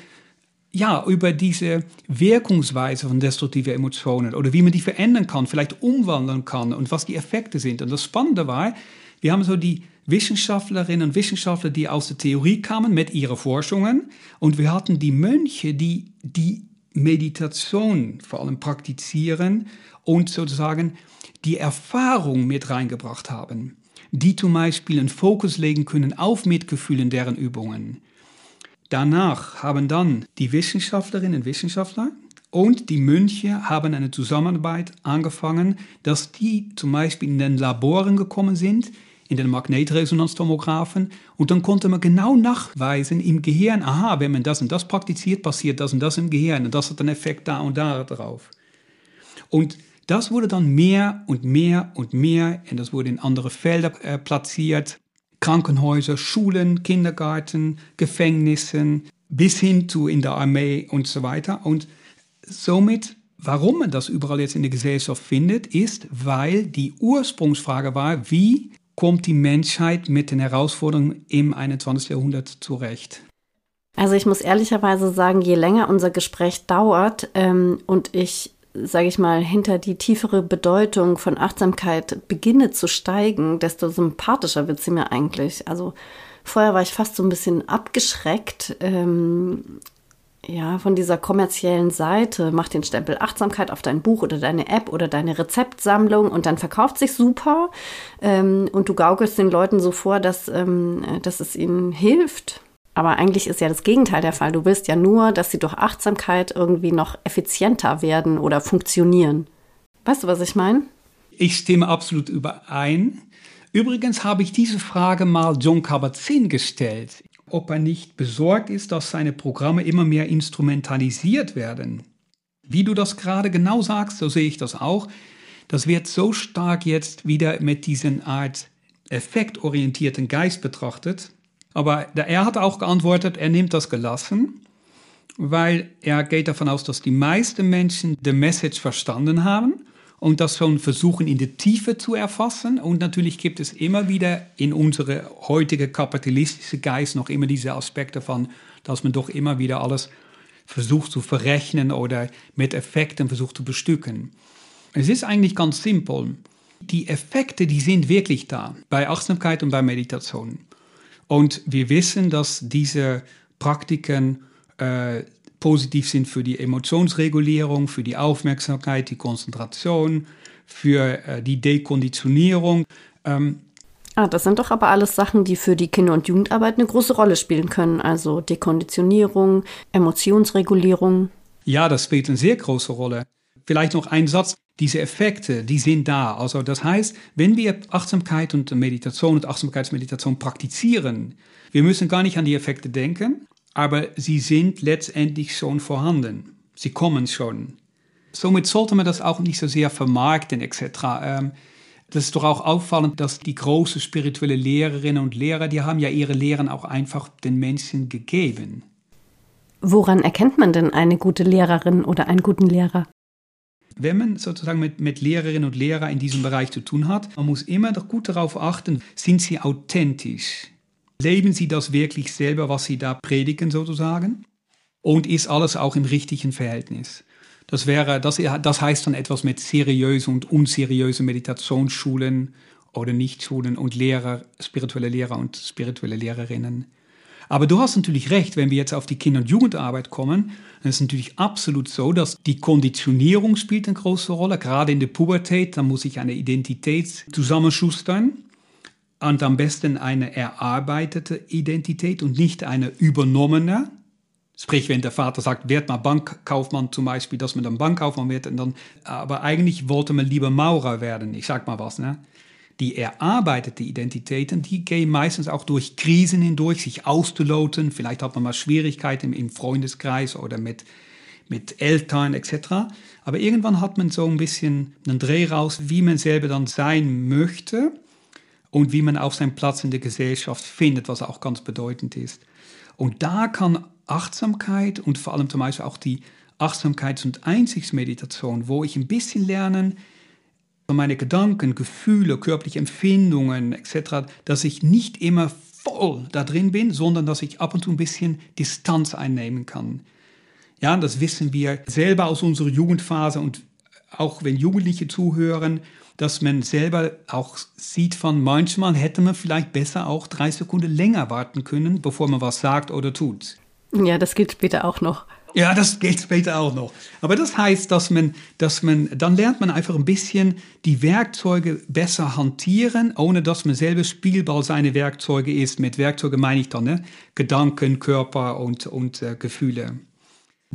Speaker 3: ja, über diese Wirkungsweise von destruktiven Emotionen oder wie man die verändern kann, vielleicht umwandeln kann und was die Effekte sind. Und das Spannende war, wir haben so die Wissenschaftlerinnen und Wissenschaftler, die aus der Theorie kamen mit ihren Forschungen und wir hatten die Mönche, die die Meditation vor allem praktizieren und sozusagen die Erfahrung mit reingebracht haben, die zum Beispiel einen Fokus legen können auf Mitgefühl in deren Übungen. Danach haben dann die Wissenschaftlerinnen und Wissenschaftler und die Mönche haben eine Zusammenarbeit angefangen, dass die zum Beispiel in den Laboren gekommen sind, in den Magnetresonanztomographen und dann konnte man genau nachweisen im Gehirn, aha, wenn man das und das praktiziert, passiert das und das im Gehirn und das hat einen Effekt da und da drauf. Und das wurde dann mehr und mehr und mehr und das wurde in andere Felder äh, platziert. Krankenhäuser, Schulen, Kindergarten, Gefängnissen, bis hin zu in der Armee und so weiter. Und somit, warum man das überall jetzt in der Gesellschaft findet, ist, weil die Ursprungsfrage war, wie kommt die Menschheit mit den Herausforderungen im 21. Jahrhundert zurecht?
Speaker 2: Also ich muss ehrlicherweise sagen, je länger unser Gespräch dauert ähm, und ich sage ich mal, hinter die tiefere Bedeutung von Achtsamkeit beginne zu steigen, desto sympathischer wird sie mir eigentlich. Also vorher war ich fast so ein bisschen abgeschreckt, ähm, ja, von dieser kommerziellen Seite. Mach den Stempel Achtsamkeit auf dein Buch oder deine App oder deine Rezeptsammlung und dann verkauft sich super. Ähm, und du gaukelst den Leuten so vor, dass, ähm, dass es ihnen hilft. Aber eigentlich ist ja das Gegenteil der Fall. Du willst ja nur, dass sie durch Achtsamkeit irgendwie noch effizienter werden oder funktionieren. Weißt du, was ich meine?
Speaker 3: Ich stimme absolut überein. Übrigens habe ich diese Frage mal John Kabat-Zinn gestellt, ob er nicht besorgt ist, dass seine Programme immer mehr instrumentalisiert werden. Wie du das gerade genau sagst, so sehe ich das auch. Das wird so stark jetzt wieder mit diesen Art effektorientierten Geist betrachtet, aber er hat auch geantwortet, er nimmt das gelassen, weil er geht davon aus, dass die meisten Menschen die Message verstanden haben und das schon versuchen in der Tiefe zu erfassen. Und natürlich gibt es immer wieder in unsere heutige kapitalistische Geist noch immer diese Aspekte von, dass man doch immer wieder alles versucht zu verrechnen oder mit Effekten versucht zu bestücken. Es ist eigentlich ganz simpel. Die Effekte, die sind wirklich da bei Achtsamkeit und bei Meditation. Und wir wissen, dass diese Praktiken äh, positiv sind für die Emotionsregulierung, für die Aufmerksamkeit, die Konzentration, für äh, die Dekonditionierung. Ähm,
Speaker 2: Ah, das sind doch aber alles Sachen, die für die Kinder- und Jugendarbeit eine große Rolle spielen können. Also Dekonditionierung, Emotionsregulierung.
Speaker 3: Ja, das spielt eine sehr große Rolle. Vielleicht noch ein Satz diese Effekte, die sind da. Also das heißt, wenn wir Achtsamkeit und Meditation und Achtsamkeitsmeditation praktizieren, wir müssen gar nicht an die Effekte denken, aber sie sind letztendlich schon vorhanden. Sie kommen schon. Somit sollte man das auch nicht so sehr vermarkten etc. Ähm, das ist doch auch auffallend, dass die großen spirituelle Lehrerinnen und Lehrer, die haben ja ihre Lehren auch einfach den Menschen gegeben.
Speaker 2: Woran erkennt man denn eine gute Lehrerin oder einen guten Lehrer?
Speaker 3: Wenn man sozusagen mit, mit Lehrerinnen und Lehrern in diesem Bereich zu tun hat, man muss immer doch gut darauf achten, sind sie authentisch? Leben sie das wirklich selber, was sie da predigen sozusagen? Und ist alles auch im richtigen Verhältnis? Das wäre, das, das heißt dann etwas mit seriösen und unseriösen Meditationsschulen oder Nichtschulen und Lehrer, spirituelle Lehrer und spirituelle Lehrerinnen. Aber du hast natürlich recht, wenn wir jetzt auf die Kinder- und Jugendarbeit kommen, dann ist es natürlich absolut so, dass die Konditionierung spielt eine große Rolle. Gerade in der Pubertät, da muss ich eine Identität zusammenschustern. Und am besten eine erarbeitete Identität und nicht eine übernommene. Sprich, wenn der Vater sagt, werd mal Bankkaufmann zum Beispiel, dass man dann Bankkaufmann wird, und dann, aber eigentlich wollte man lieber Maurer werden. Ich sag mal was, ne? Die erarbeitete Identitäten, die gehen meistens auch durch Krisen hindurch, sich auszuloten. Vielleicht hat man mal Schwierigkeiten im Freundeskreis oder mit, mit Eltern etc. Aber irgendwann hat man so ein bisschen einen Dreh raus, wie man selber dann sein möchte und wie man auch seinen Platz in der Gesellschaft findet, was auch ganz bedeutend ist. Und da kann Achtsamkeit und vor allem zum Beispiel auch die Achtsamkeits- und Einsigsmeditation, wo ich ein bisschen lernen, meine Gedanken, Gefühle, körperliche Empfindungen etc., dass ich nicht immer voll da drin bin, sondern dass ich ab und zu ein bisschen Distanz einnehmen kann. Ja, das wissen wir selber aus unserer Jugendphase und auch wenn Jugendliche zuhören, dass man selber auch sieht von manchmal hätte man vielleicht besser auch drei Sekunden länger warten können, bevor man was sagt oder tut.
Speaker 2: Ja, das gilt später auch noch.
Speaker 3: Ja, das gilt später auch noch. Aber das heißt, dass man, dass man, dann lernt man einfach ein bisschen die Werkzeuge besser hantieren, ohne dass man selber Spielball seine Werkzeuge ist. Mit Werkzeuge meine ich dann ne? Gedanken, Körper und, und äh, Gefühle.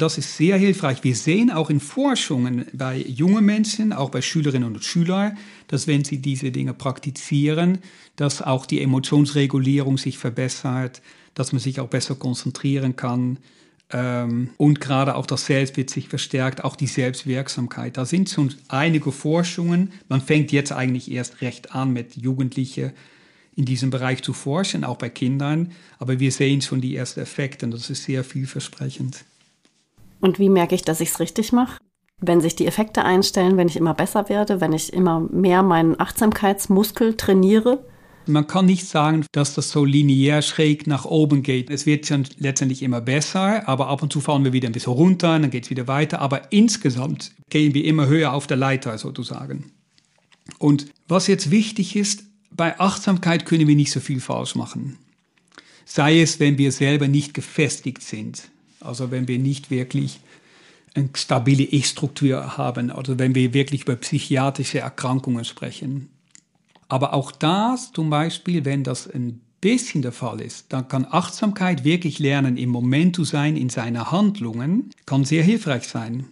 Speaker 3: Das ist sehr hilfreich. Wir sehen auch in Forschungen bei jungen Menschen, auch bei Schülerinnen und Schülern, dass wenn sie diese Dinge praktizieren, dass auch die Emotionsregulierung sich verbessert, dass man sich auch besser konzentrieren kann ähm, und gerade auch das Selbstbild sich verstärkt, auch die Selbstwirksamkeit. Da sind schon einige Forschungen. Man fängt jetzt eigentlich erst recht an mit Jugendlichen in diesem Bereich zu forschen, auch bei Kindern. Aber wir sehen schon die ersten Effekte und das ist sehr vielversprechend.
Speaker 2: Und wie merke ich, dass ich es richtig mache? Wenn sich die Effekte einstellen, wenn ich immer besser werde, wenn ich immer mehr meinen Achtsamkeitsmuskel trainiere?
Speaker 3: Man kann nicht sagen, dass das so linear schräg nach oben geht. Es wird schon letztendlich immer besser, aber ab und zu fallen wir wieder ein bisschen runter, dann geht es wieder weiter. Aber insgesamt gehen wir immer höher auf der Leiter sozusagen. Und was jetzt wichtig ist, bei Achtsamkeit können wir nicht so viel falsch machen. Sei es, wenn wir selber nicht gefestigt sind. Also wenn wir nicht wirklich eine stabile Ich-Struktur haben, also wenn wir wirklich über psychiatrische Erkrankungen sprechen. Aber auch das zum Beispiel, wenn das ein bisschen der Fall ist, dann kann Achtsamkeit wirklich lernen, im Moment zu sein, in seinen Handlungen, kann sehr hilfreich sein,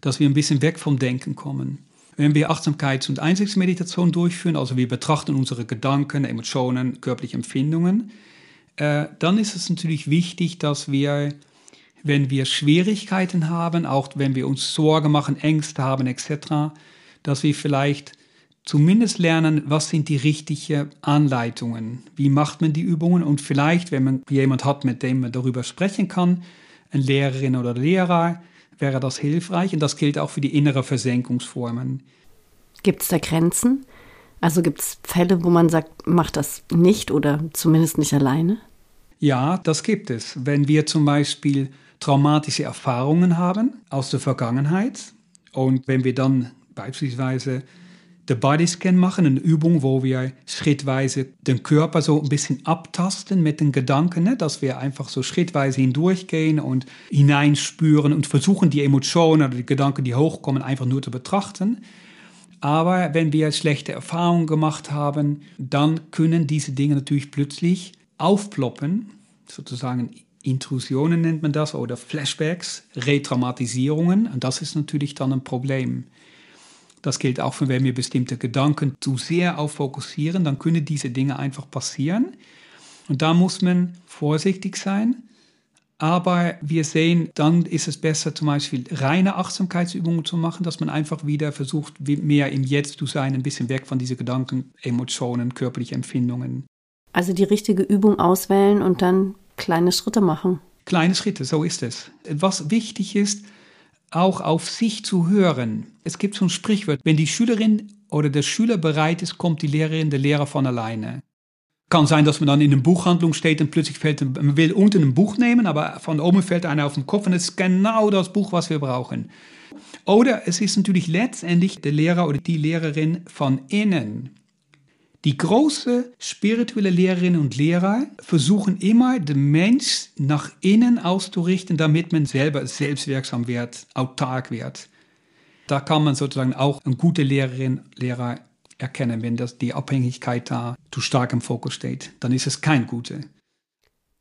Speaker 3: dass wir ein bisschen weg vom Denken kommen. Wenn wir Achtsamkeits- und Einsichtsmeditation durchführen, also wir betrachten unsere Gedanken, Emotionen, körperliche Empfindungen, äh, dann ist es natürlich wichtig, dass wir wenn wir Schwierigkeiten haben, auch wenn wir uns Sorge machen, Ängste haben etc., dass wir vielleicht zumindest lernen, was sind die richtigen Anleitungen, wie macht man die Übungen und vielleicht, wenn man jemand hat, mit dem man darüber sprechen kann, eine Lehrerin oder Lehrer, wäre das hilfreich und das gilt auch für die innere Versenkungsformen.
Speaker 2: Gibt es da Grenzen? Also gibt es Fälle, wo man sagt, mach das nicht oder zumindest nicht alleine?
Speaker 3: Ja, das gibt es. Wenn wir zum Beispiel traumatische Erfahrungen haben aus der Vergangenheit. Und wenn wir dann beispielsweise den Bodyscan machen, eine Übung, wo wir schrittweise den Körper so ein bisschen abtasten mit den Gedanken, ne? dass wir einfach so schrittweise hindurchgehen und hineinspüren und versuchen, die Emotionen oder die Gedanken, die hochkommen, einfach nur zu betrachten. Aber wenn wir schlechte Erfahrungen gemacht haben, dann können diese Dinge natürlich plötzlich aufploppen, sozusagen Intrusionen nennt man das oder Flashbacks, Retraumatisierungen. Und das ist natürlich dann ein Problem. Das gilt auch, wenn wir bestimmte Gedanken zu sehr auf fokussieren, dann können diese Dinge einfach passieren. Und da muss man vorsichtig sein. Aber wir sehen, dann ist es besser, zum Beispiel reine Achtsamkeitsübungen zu machen, dass man einfach wieder versucht, mehr im Jetzt zu sein, ein bisschen weg von diesen Gedanken, Emotionen, körperlichen Empfindungen.
Speaker 2: Also die richtige Übung auswählen und dann kleine Schritte machen.
Speaker 3: Kleine Schritte, so ist es. Was wichtig ist, auch auf sich zu hören. Es gibt so ein Sprichwort, wenn die Schülerin oder der Schüler bereit ist, kommt die Lehrerin, der Lehrer von alleine. Kann sein, dass man dann in einer Buchhandlung steht und plötzlich fällt, man will unten ein Buch nehmen, aber von oben fällt einer auf den Kopf und es ist genau das Buch, was wir brauchen. Oder es ist natürlich letztendlich der Lehrer oder die Lehrerin von innen. Die große spirituelle Lehrerinnen und Lehrer versuchen immer, den Mensch nach innen auszurichten, damit man selber selbstwirksam wird, autark wird. Da kann man sozusagen auch eine gute Lehrerin, Lehrer erkennen, wenn das, die Abhängigkeit da zu stark im Fokus steht. Dann ist es kein gute.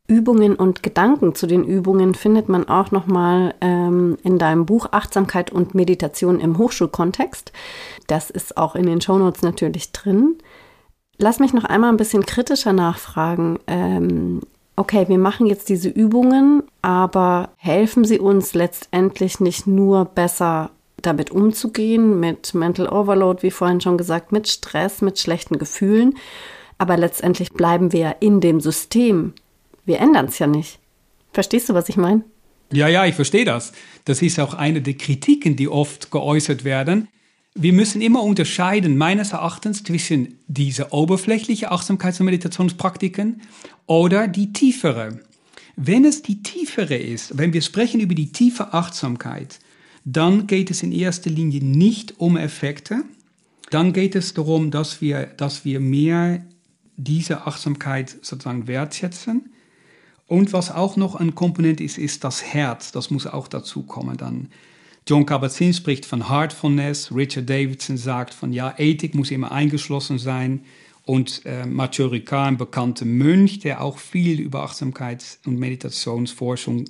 Speaker 2: Übungen und Gedanken zu den Übungen findet man auch nochmal ähm, in deinem Buch Achtsamkeit und Meditation im Hochschulkontext. Das ist auch in den Shownotes natürlich drin. Lass mich noch einmal ein bisschen kritischer nachfragen. Ähm, okay, wir machen jetzt diese Übungen, aber helfen sie uns letztendlich nicht nur besser damit umzugehen, mit Mental Overload, wie vorhin schon gesagt, mit Stress, mit schlechten Gefühlen, aber letztendlich bleiben wir ja in dem System wir ändern es ja nicht. Verstehst du, was ich meine?
Speaker 3: Ja, ja, ich verstehe das. Das ist auch eine der Kritiken, die oft geäußert werden. Wir müssen immer unterscheiden, meines Erachtens, zwischen diese oberflächliche Achtsamkeits- und Meditationspraktiken oder die tiefere. Wenn es die tiefere ist, wenn wir sprechen über die tiefe Achtsamkeit, dann geht es in erster Linie nicht um Effekte. Dann geht es darum, dass wir, dass wir mehr diese Achtsamkeit sozusagen wertschätzen und was auch noch ein Komponent ist, ist das Herz. Das muss auch dazu kommen dann. John Kabat-Zinn spricht von Heartfulness. Richard Davidson sagt von ja, Ethik muss immer eingeschlossen sein. Und äh, Mathieu Ricard, ein bekannter Mönch, der auch viel über Achtsamkeits- und Meditationsforschung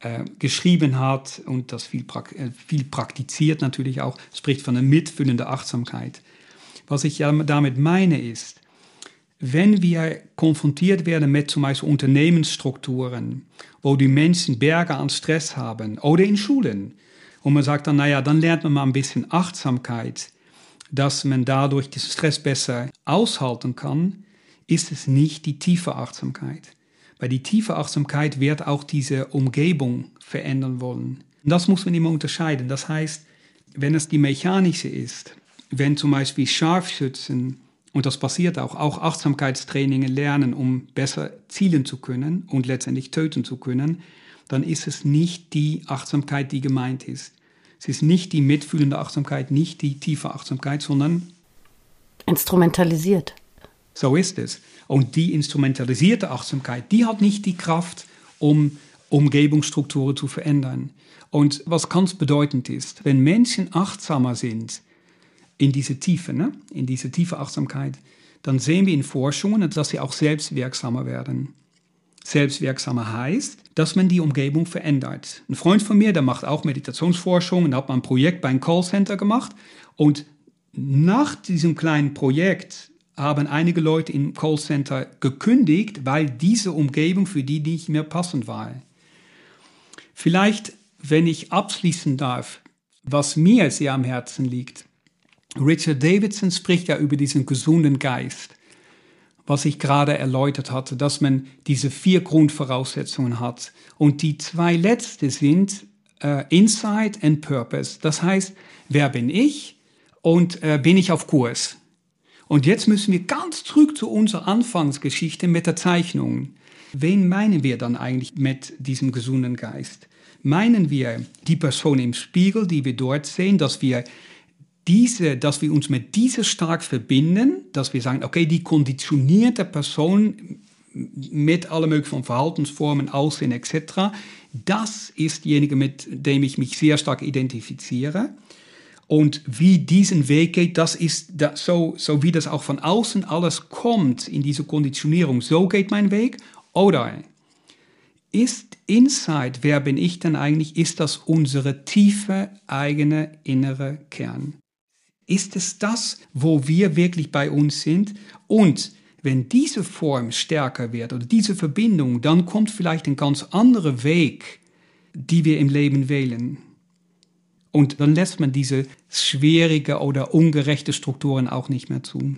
Speaker 3: äh, geschrieben hat und das viel, pra äh, viel praktiziert natürlich auch, spricht von einer mitfühlenden Achtsamkeit. Was ich ja damit meine ist, wenn wir konfrontiert werden mit zum Beispiel Unternehmensstrukturen, wo die Menschen Berge an Stress haben oder in Schulen, und man sagt dann, naja, dann lernt man mal ein bisschen Achtsamkeit, dass man dadurch den Stress besser aushalten kann, ist es nicht die tiefe Achtsamkeit. Weil die tiefe Achtsamkeit wird auch diese Umgebung verändern wollen. Und das muss man immer unterscheiden. Das heißt, wenn es die mechanische ist, wenn zum Beispiel Scharfschützen und das passiert auch, auch Achtsamkeitstrainingen lernen, um besser zielen zu können und letztendlich töten zu können, dann ist es nicht die Achtsamkeit, die gemeint ist. Es ist nicht die mitfühlende Achtsamkeit, nicht die tiefe Achtsamkeit, sondern
Speaker 2: instrumentalisiert.
Speaker 3: So ist es. Und die instrumentalisierte Achtsamkeit, die hat nicht die Kraft, um Umgebungsstrukturen zu verändern. Und was ganz bedeutend ist, wenn Menschen achtsamer sind, in diese Tiefe, ne? in diese tiefe Achtsamkeit, dann sehen wir in Forschungen, dass sie auch selbstwirksamer werden. Selbstwirksamer heißt, dass man die Umgebung verändert. Ein Freund von mir, der macht auch Meditationsforschung und hat mal ein Projekt bei einem Callcenter gemacht. Und nach diesem kleinen Projekt haben einige Leute im Callcenter gekündigt, weil diese Umgebung für die nicht mehr passend war. Vielleicht, wenn ich abschließen darf, was mir sehr am Herzen liegt, Richard Davidson spricht ja über diesen gesunden Geist, was ich gerade erläutert hatte, dass man diese vier Grundvoraussetzungen hat. Und die zwei letzte sind äh, Insight and Purpose. Das heißt, wer bin ich und äh, bin ich auf Kurs? Und jetzt müssen wir ganz zurück zu unserer Anfangsgeschichte mit der Zeichnung. Wen meinen wir dann eigentlich mit diesem gesunden Geist? Meinen wir die Person im Spiegel, die wir dort sehen, dass wir diese, dass wir uns mit dieser stark verbinden, dass wir sagen, okay, die konditionierte Person mit allen möglichen Verhaltensformen, Aussehen etc., das ist diejenige, mit dem ich mich sehr stark identifiziere. Und wie diesen Weg geht, das ist das, so, so wie das auch von außen alles kommt in diese Konditionierung, so geht mein Weg. Oder ist Inside, wer bin ich denn eigentlich, ist das unsere tiefe eigene innere Kern? Ist es das, wo wir wirklich bei uns sind? Und wenn diese Form stärker wird oder diese Verbindung, dann kommt vielleicht ein ganz anderer Weg, die wir im Leben wählen. Und dann lässt man diese schwierige oder ungerechte Strukturen auch nicht mehr zu.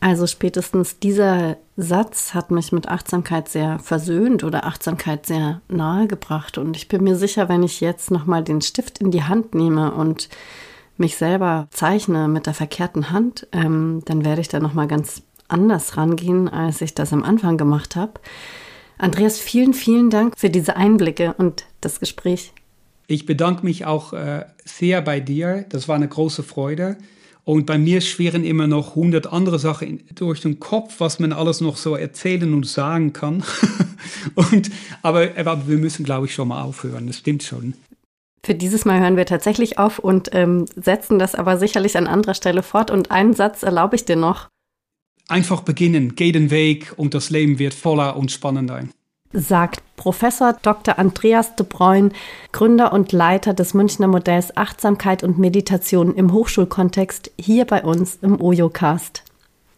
Speaker 2: Also spätestens dieser Satz hat mich mit Achtsamkeit sehr versöhnt oder Achtsamkeit sehr nahe gebracht. Und ich bin mir sicher, wenn ich jetzt nochmal den Stift in die Hand nehme und mich selber zeichne mit der verkehrten Hand, ähm, dann werde ich da noch mal ganz anders rangehen, als ich das am Anfang gemacht habe. Andreas, vielen, vielen Dank für diese Einblicke und das Gespräch.
Speaker 3: Ich bedanke mich auch äh, sehr bei dir. Das war eine große Freude. Und bei mir schweren immer noch hundert andere Sachen durch den Kopf, was man alles noch so erzählen und sagen kann. und, aber, aber wir müssen, glaube ich, schon mal aufhören. Das stimmt schon.
Speaker 2: Für dieses Mal hören wir tatsächlich auf und ähm, setzen das aber sicherlich an anderer Stelle fort. Und einen Satz erlaube ich dir noch.
Speaker 3: Einfach beginnen, geh den Weg und das Leben wird voller und spannender.
Speaker 2: Sagt Professor Dr. Andreas de Bruyn, Gründer und Leiter des Münchner Modells Achtsamkeit und Meditation im Hochschulkontext, hier bei uns im Ojocast.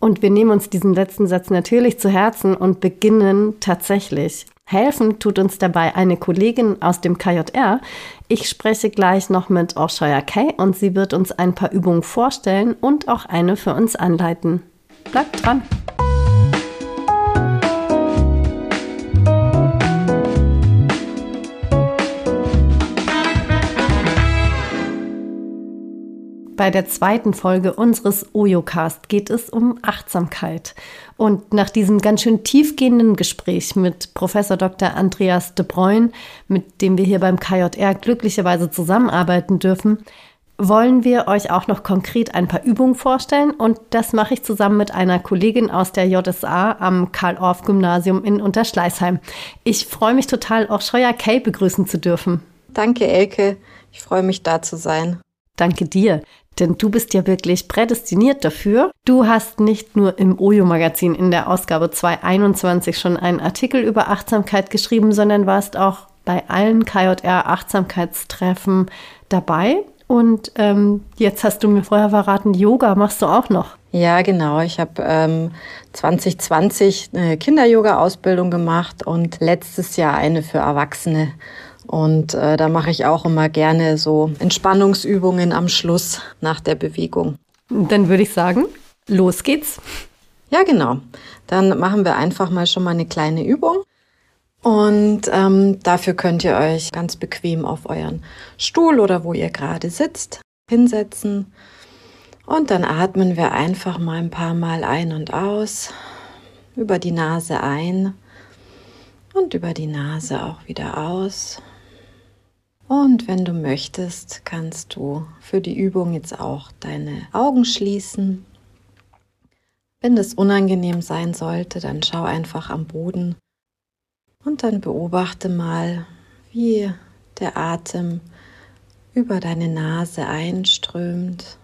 Speaker 2: Und wir nehmen uns diesen letzten Satz natürlich zu Herzen und beginnen tatsächlich. Helfen tut uns dabei eine Kollegin aus dem KJR. Ich spreche gleich noch mit Orshaya Kay und sie wird uns ein paar Übungen vorstellen und auch eine für uns anleiten. Bleibt dran! Bei der zweiten Folge unseres Ojocast geht es um Achtsamkeit. Und nach diesem ganz schön tiefgehenden Gespräch mit Professor Dr. Andreas de Bruyn, mit dem wir hier beim KJR glücklicherweise zusammenarbeiten dürfen, wollen wir euch auch noch konkret ein paar Übungen vorstellen. Und das mache ich zusammen mit einer Kollegin aus der JSA am Karl-Orff-Gymnasium in Unterschleißheim. Ich freue mich total, auch Scheuer Kay begrüßen zu dürfen.
Speaker 4: Danke, Elke. Ich freue mich, da zu sein.
Speaker 2: Danke dir. Denn du bist ja wirklich prädestiniert dafür. Du hast nicht nur im Ojo-Magazin in der Ausgabe 221 schon einen Artikel über Achtsamkeit geschrieben, sondern warst auch bei allen KJR-Achtsamkeitstreffen dabei. Und ähm, jetzt hast du mir vorher verraten, Yoga machst du auch noch.
Speaker 4: Ja, genau. Ich habe ähm, 2020 eine Kinder-Yoga-Ausbildung gemacht und letztes Jahr eine für Erwachsene. Und äh, da mache ich auch immer gerne so Entspannungsübungen am Schluss nach der Bewegung.
Speaker 2: Dann würde ich sagen, los geht's.
Speaker 4: Ja, genau. Dann machen wir einfach mal schon mal eine kleine Übung. Und ähm, dafür könnt ihr euch ganz bequem auf euren Stuhl oder wo ihr gerade sitzt hinsetzen. Und dann atmen wir einfach mal ein paar Mal ein und aus. Über die Nase ein und über die Nase auch wieder aus. Und wenn du möchtest, kannst du für die Übung jetzt auch deine Augen schließen. Wenn das unangenehm sein sollte, dann schau einfach am Boden und dann beobachte mal, wie der Atem über deine Nase einströmt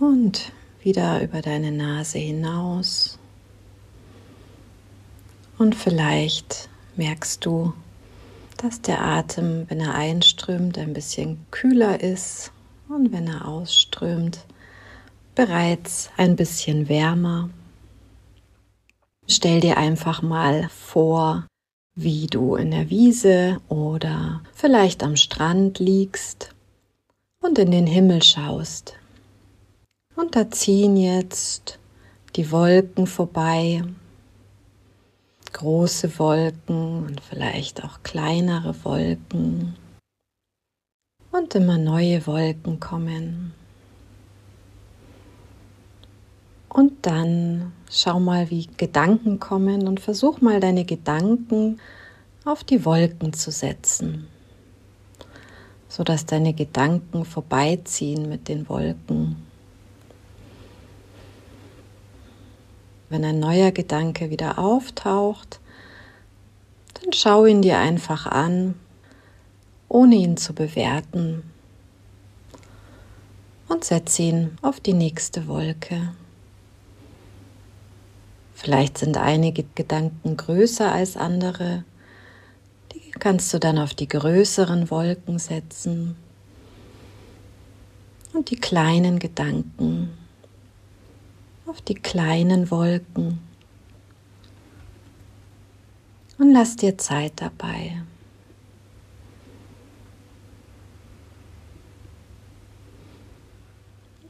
Speaker 4: und wieder über deine Nase hinaus. Und vielleicht merkst du, dass der Atem, wenn er einströmt, ein bisschen kühler ist und wenn er ausströmt, bereits ein bisschen wärmer. Stell dir einfach mal vor, wie du in der Wiese oder vielleicht am Strand liegst und in den Himmel schaust. Und da ziehen jetzt die Wolken vorbei große Wolken und vielleicht auch kleinere Wolken und immer neue Wolken kommen. Und dann schau mal, wie Gedanken kommen und versuch mal deine Gedanken auf die Wolken zu setzen, sodass deine Gedanken vorbeiziehen mit den Wolken. Wenn ein neuer Gedanke wieder auftaucht, dann schau ihn dir einfach an, ohne ihn zu bewerten und setz ihn auf die nächste Wolke. Vielleicht sind einige Gedanken größer als andere. Die kannst du dann auf die größeren Wolken setzen. Und die kleinen Gedanken auf die kleinen Wolken und lass dir Zeit dabei.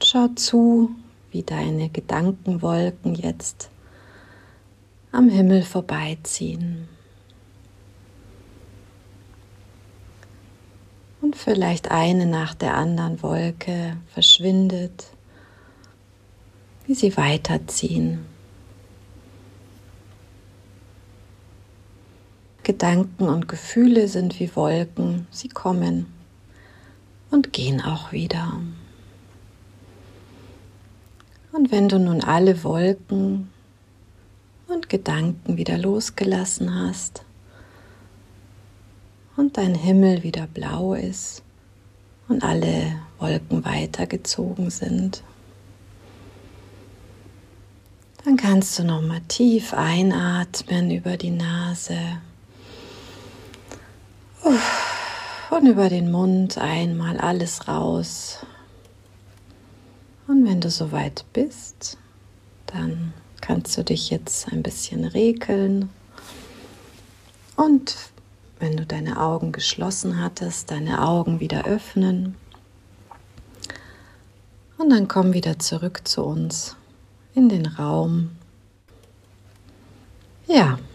Speaker 4: Schau zu, wie deine Gedankenwolken jetzt am Himmel vorbeiziehen. Und vielleicht eine nach der anderen Wolke verschwindet wie sie weiterziehen. Gedanken und Gefühle sind wie Wolken, sie kommen und gehen auch wieder. Und wenn du nun alle Wolken und Gedanken wieder losgelassen hast und dein Himmel wieder blau ist und alle Wolken weitergezogen sind. Dann kannst du noch mal tief einatmen über die Nase und über den Mund einmal alles raus. Und wenn du soweit bist, dann kannst du dich jetzt ein bisschen regeln und wenn du deine Augen geschlossen hattest, deine Augen wieder öffnen. Und dann komm wieder zurück zu uns in den Raum. Ja.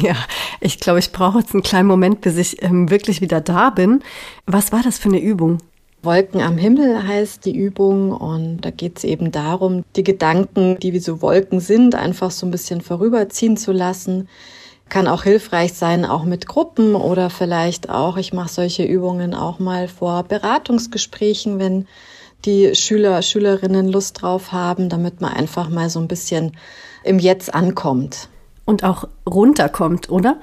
Speaker 2: Ja, ich glaube, ich brauche jetzt einen kleinen Moment, bis ich ähm, wirklich wieder da bin. Was war das für eine Übung?
Speaker 4: Wolken am Himmel heißt die Übung und da geht es eben darum, die Gedanken, die wie so Wolken sind, einfach so ein bisschen vorüberziehen zu lassen. Kann auch hilfreich sein, auch mit Gruppen oder vielleicht auch, ich mache solche Übungen auch mal vor Beratungsgesprächen, wenn die Schüler, Schülerinnen Lust drauf haben, damit man einfach mal so ein bisschen im Jetzt ankommt.
Speaker 2: Und auch runterkommt, oder?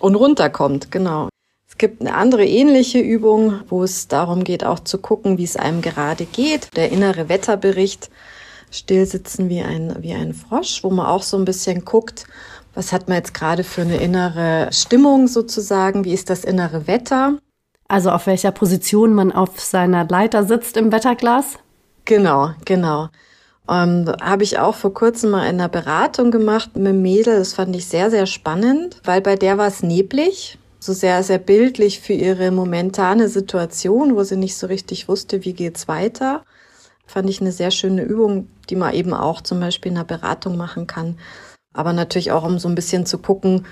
Speaker 4: Und runterkommt, genau. Es gibt eine andere ähnliche Übung, wo es darum geht, auch zu gucken, wie es einem gerade geht. Der innere Wetterbericht, stillsitzen wie ein, wie ein Frosch, wo man auch so ein bisschen guckt, was hat man jetzt gerade für eine innere Stimmung sozusagen, wie ist das innere Wetter.
Speaker 2: Also auf welcher Position man auf seiner Leiter sitzt im Wetterglas?
Speaker 4: Genau, genau. Ähm, Habe ich auch vor kurzem mal in einer Beratung gemacht mit einem Mädel. Das fand ich sehr, sehr spannend, weil bei der war es neblig. So sehr, sehr bildlich für ihre momentane Situation, wo sie nicht so richtig wusste, wie geht's weiter. Fand ich eine sehr schöne Übung, die man eben auch zum Beispiel in einer Beratung machen kann. Aber natürlich auch, um so ein bisschen zu gucken,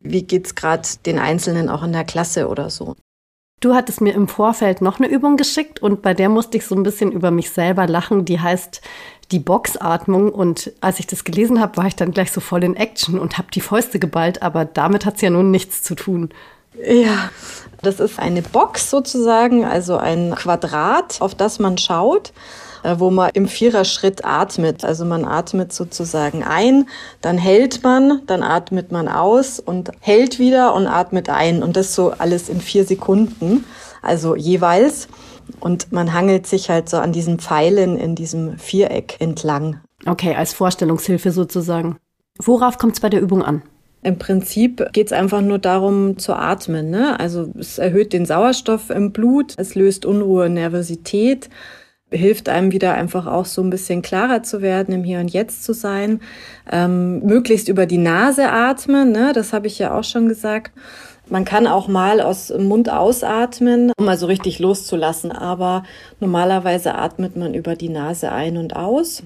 Speaker 4: wie geht's gerade den Einzelnen auch in der Klasse oder so.
Speaker 2: Du hattest mir im Vorfeld noch eine Übung geschickt und bei der musste ich so ein bisschen über mich selber lachen. Die heißt die Boxatmung. Und als ich das gelesen habe, war ich dann gleich so voll in Action und habe die Fäuste geballt. Aber damit hat es ja nun nichts zu tun.
Speaker 4: Ja, das ist eine Box sozusagen, also ein Quadrat, auf das man schaut wo man im Viererschritt atmet. Also man atmet sozusagen ein, dann hält man, dann atmet man aus und hält wieder und atmet ein. Und das so alles in vier Sekunden, also jeweils. Und man hangelt sich halt so an diesen Pfeilen in diesem Viereck entlang.
Speaker 2: Okay, als Vorstellungshilfe sozusagen. Worauf kommt es bei der Übung an?
Speaker 4: Im Prinzip geht es einfach nur darum zu atmen. Ne? Also es erhöht den Sauerstoff im Blut, es löst Unruhe, Nervosität hilft einem wieder einfach auch so ein bisschen klarer zu werden, im Hier und Jetzt zu sein. Ähm, möglichst über die Nase atmen, ne? das habe ich ja auch schon gesagt. Man kann auch mal aus dem Mund ausatmen, um mal so richtig loszulassen, aber normalerweise atmet man über die Nase ein und aus.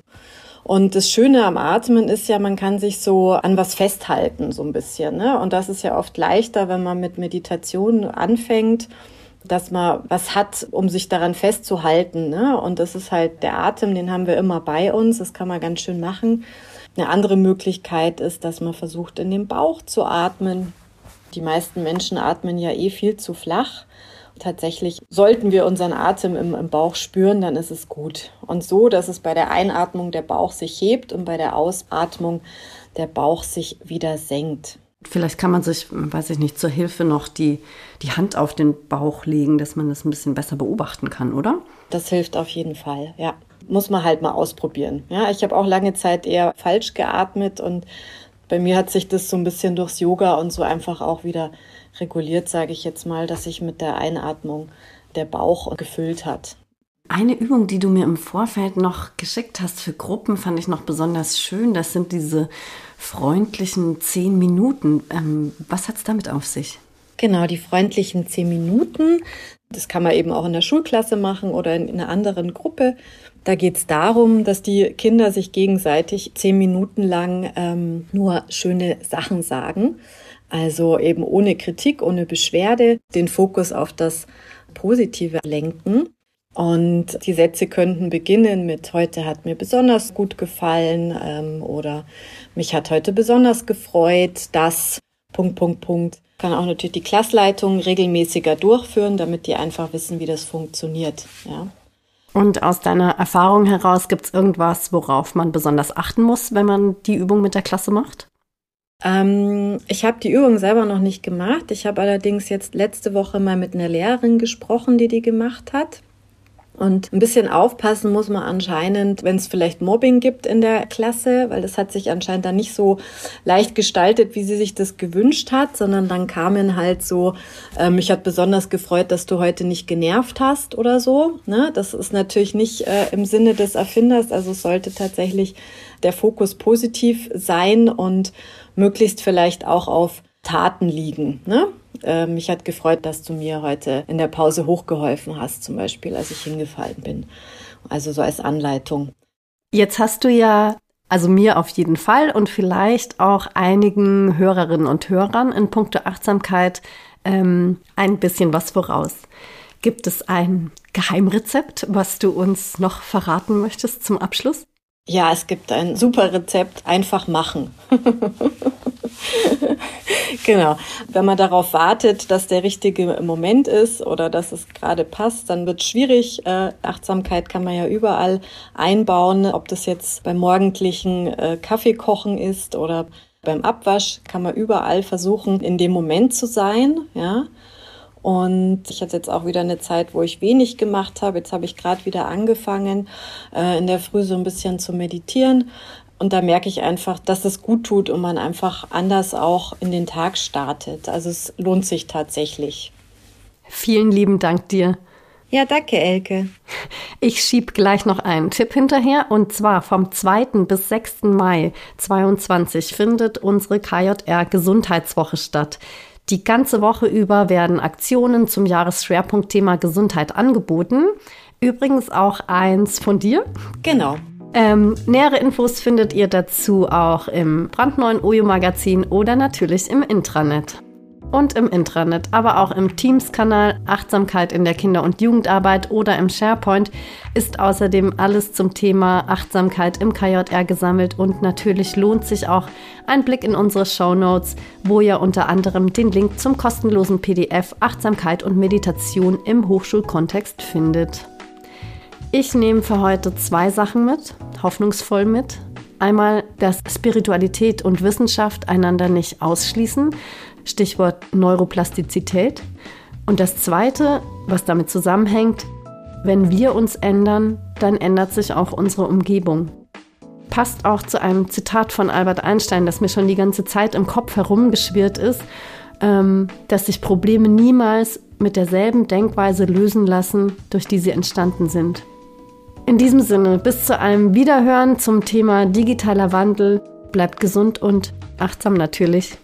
Speaker 4: Und das Schöne am Atmen ist ja, man kann sich so an was festhalten, so ein bisschen. Ne? Und das ist ja oft leichter, wenn man mit Meditation anfängt dass man was hat, um sich daran festzuhalten. Ne? Und das ist halt der Atem, den haben wir immer bei uns. Das kann man ganz schön machen. Eine andere Möglichkeit ist, dass man versucht, in den Bauch zu atmen. Die meisten Menschen atmen ja eh viel zu flach. Tatsächlich sollten wir unseren Atem im, im, Bauch spüren, dann ist es gut. Und so, dass es bei der Einatmung der Bauch sich hebt und bei der Ausatmung der Bauch sich wieder senkt.
Speaker 2: Vielleicht kann man sich, weiß ich nicht, zur Hilfe noch die, die Hand auf den Bauch legen, dass man das ein bisschen besser beobachten kann, oder?
Speaker 4: Das hilft auf jeden Fall, ja. Muss man halt mal ausprobieren. Ja, ich habe auch lange Zeit eher falsch geatmet und bei mir hat sich das so ein bisschen durchs Yoga und so einfach auch wieder reguliert, sage ich jetzt mal, dass sich mit der Einatmung der Bauch gefüllt hat.
Speaker 2: Eine Übung, die du mir im Vorfeld noch geschickt hast für Gruppen, fand ich noch besonders schön. Das sind diese freundlichen zehn Minuten. Ähm, was hat es damit auf sich?
Speaker 4: Genau, die freundlichen zehn Minuten. Das kann man eben auch in der Schulklasse machen oder in, in einer anderen Gruppe. Da geht es darum, dass die Kinder sich gegenseitig zehn Minuten lang ähm, nur schöne Sachen sagen. Also eben ohne Kritik, ohne Beschwerde, den Fokus auf das Positive lenken. Und die Sätze könnten beginnen mit heute hat mir besonders gut gefallen ähm, oder mich hat heute besonders gefreut, dass Punkt, Punkt, Punkt. Kann auch natürlich die Klassleitung regelmäßiger durchführen, damit die einfach wissen, wie das funktioniert. Ja.
Speaker 2: Und aus deiner Erfahrung heraus gibt es irgendwas, worauf man besonders achten muss, wenn man die Übung mit der Klasse macht?
Speaker 4: Ähm, ich habe die Übung selber noch nicht gemacht. Ich habe allerdings jetzt letzte Woche mal mit einer Lehrerin gesprochen, die die gemacht hat. Und ein bisschen aufpassen muss man anscheinend, wenn es vielleicht Mobbing gibt in der Klasse, weil das hat sich anscheinend dann nicht so leicht gestaltet, wie sie sich das gewünscht hat, sondern dann kamen halt so, äh, mich hat besonders gefreut, dass du heute nicht genervt hast oder so. Ne? Das ist natürlich nicht äh, im Sinne des Erfinders, also es sollte tatsächlich der Fokus positiv sein und möglichst vielleicht auch auf Taten liegen. Ne? Äh, mich hat gefreut, dass du mir heute in der Pause hochgeholfen hast, zum Beispiel, als ich hingefallen bin. Also so als Anleitung.
Speaker 2: Jetzt hast du ja, also mir auf jeden Fall und vielleicht auch einigen Hörerinnen und Hörern in puncto Achtsamkeit ähm, ein bisschen was voraus. Gibt es ein Geheimrezept, was du uns noch verraten möchtest zum Abschluss?
Speaker 4: Ja, es gibt ein super Rezept. Einfach machen. genau. Wenn man darauf wartet, dass der richtige Moment ist oder dass es gerade passt, dann wird es schwierig. Äh, Achtsamkeit kann man ja überall einbauen, ob das jetzt beim morgendlichen äh, Kaffeekochen ist oder beim Abwasch, kann man überall versuchen, in dem Moment zu sein, ja. Und ich hatte jetzt auch wieder eine Zeit, wo ich wenig gemacht habe. Jetzt habe ich gerade wieder angefangen, äh, in der Früh so ein bisschen zu meditieren. Und da merke ich einfach, dass es gut tut und man einfach anders auch in den Tag startet. Also es lohnt sich tatsächlich.
Speaker 2: Vielen lieben Dank dir.
Speaker 4: Ja, danke, Elke.
Speaker 2: Ich schieb gleich noch einen Tipp hinterher und zwar vom 2. bis 6. Mai 2022 findet unsere KJR Gesundheitswoche statt. Die ganze Woche über werden Aktionen zum Jahresschwerpunktthema Gesundheit angeboten. Übrigens auch eins von dir.
Speaker 4: Genau.
Speaker 2: Ähm, nähere Infos findet ihr dazu auch im brandneuen Ojo-Magazin oder natürlich im Intranet. Und im Intranet, aber auch im Teams-Kanal Achtsamkeit in der Kinder- und Jugendarbeit oder im SharePoint ist außerdem alles zum Thema Achtsamkeit im KJR gesammelt und natürlich lohnt sich auch ein Blick in unsere Show Notes, wo ihr unter anderem den Link zum kostenlosen PDF Achtsamkeit und Meditation im Hochschulkontext findet. Ich nehme für heute zwei Sachen mit, hoffnungsvoll mit. Einmal, dass Spiritualität und Wissenschaft einander nicht ausschließen, Stichwort Neuroplastizität. Und das Zweite, was damit zusammenhängt, wenn wir uns ändern, dann ändert sich auch unsere Umgebung. Passt auch zu einem Zitat von Albert Einstein, das mir schon die ganze Zeit im Kopf herumgeschwirrt ist, ähm, dass sich Probleme niemals mit derselben Denkweise lösen lassen, durch die sie entstanden sind. In diesem Sinne, bis zu einem Wiederhören zum Thema digitaler Wandel. Bleibt gesund und achtsam natürlich.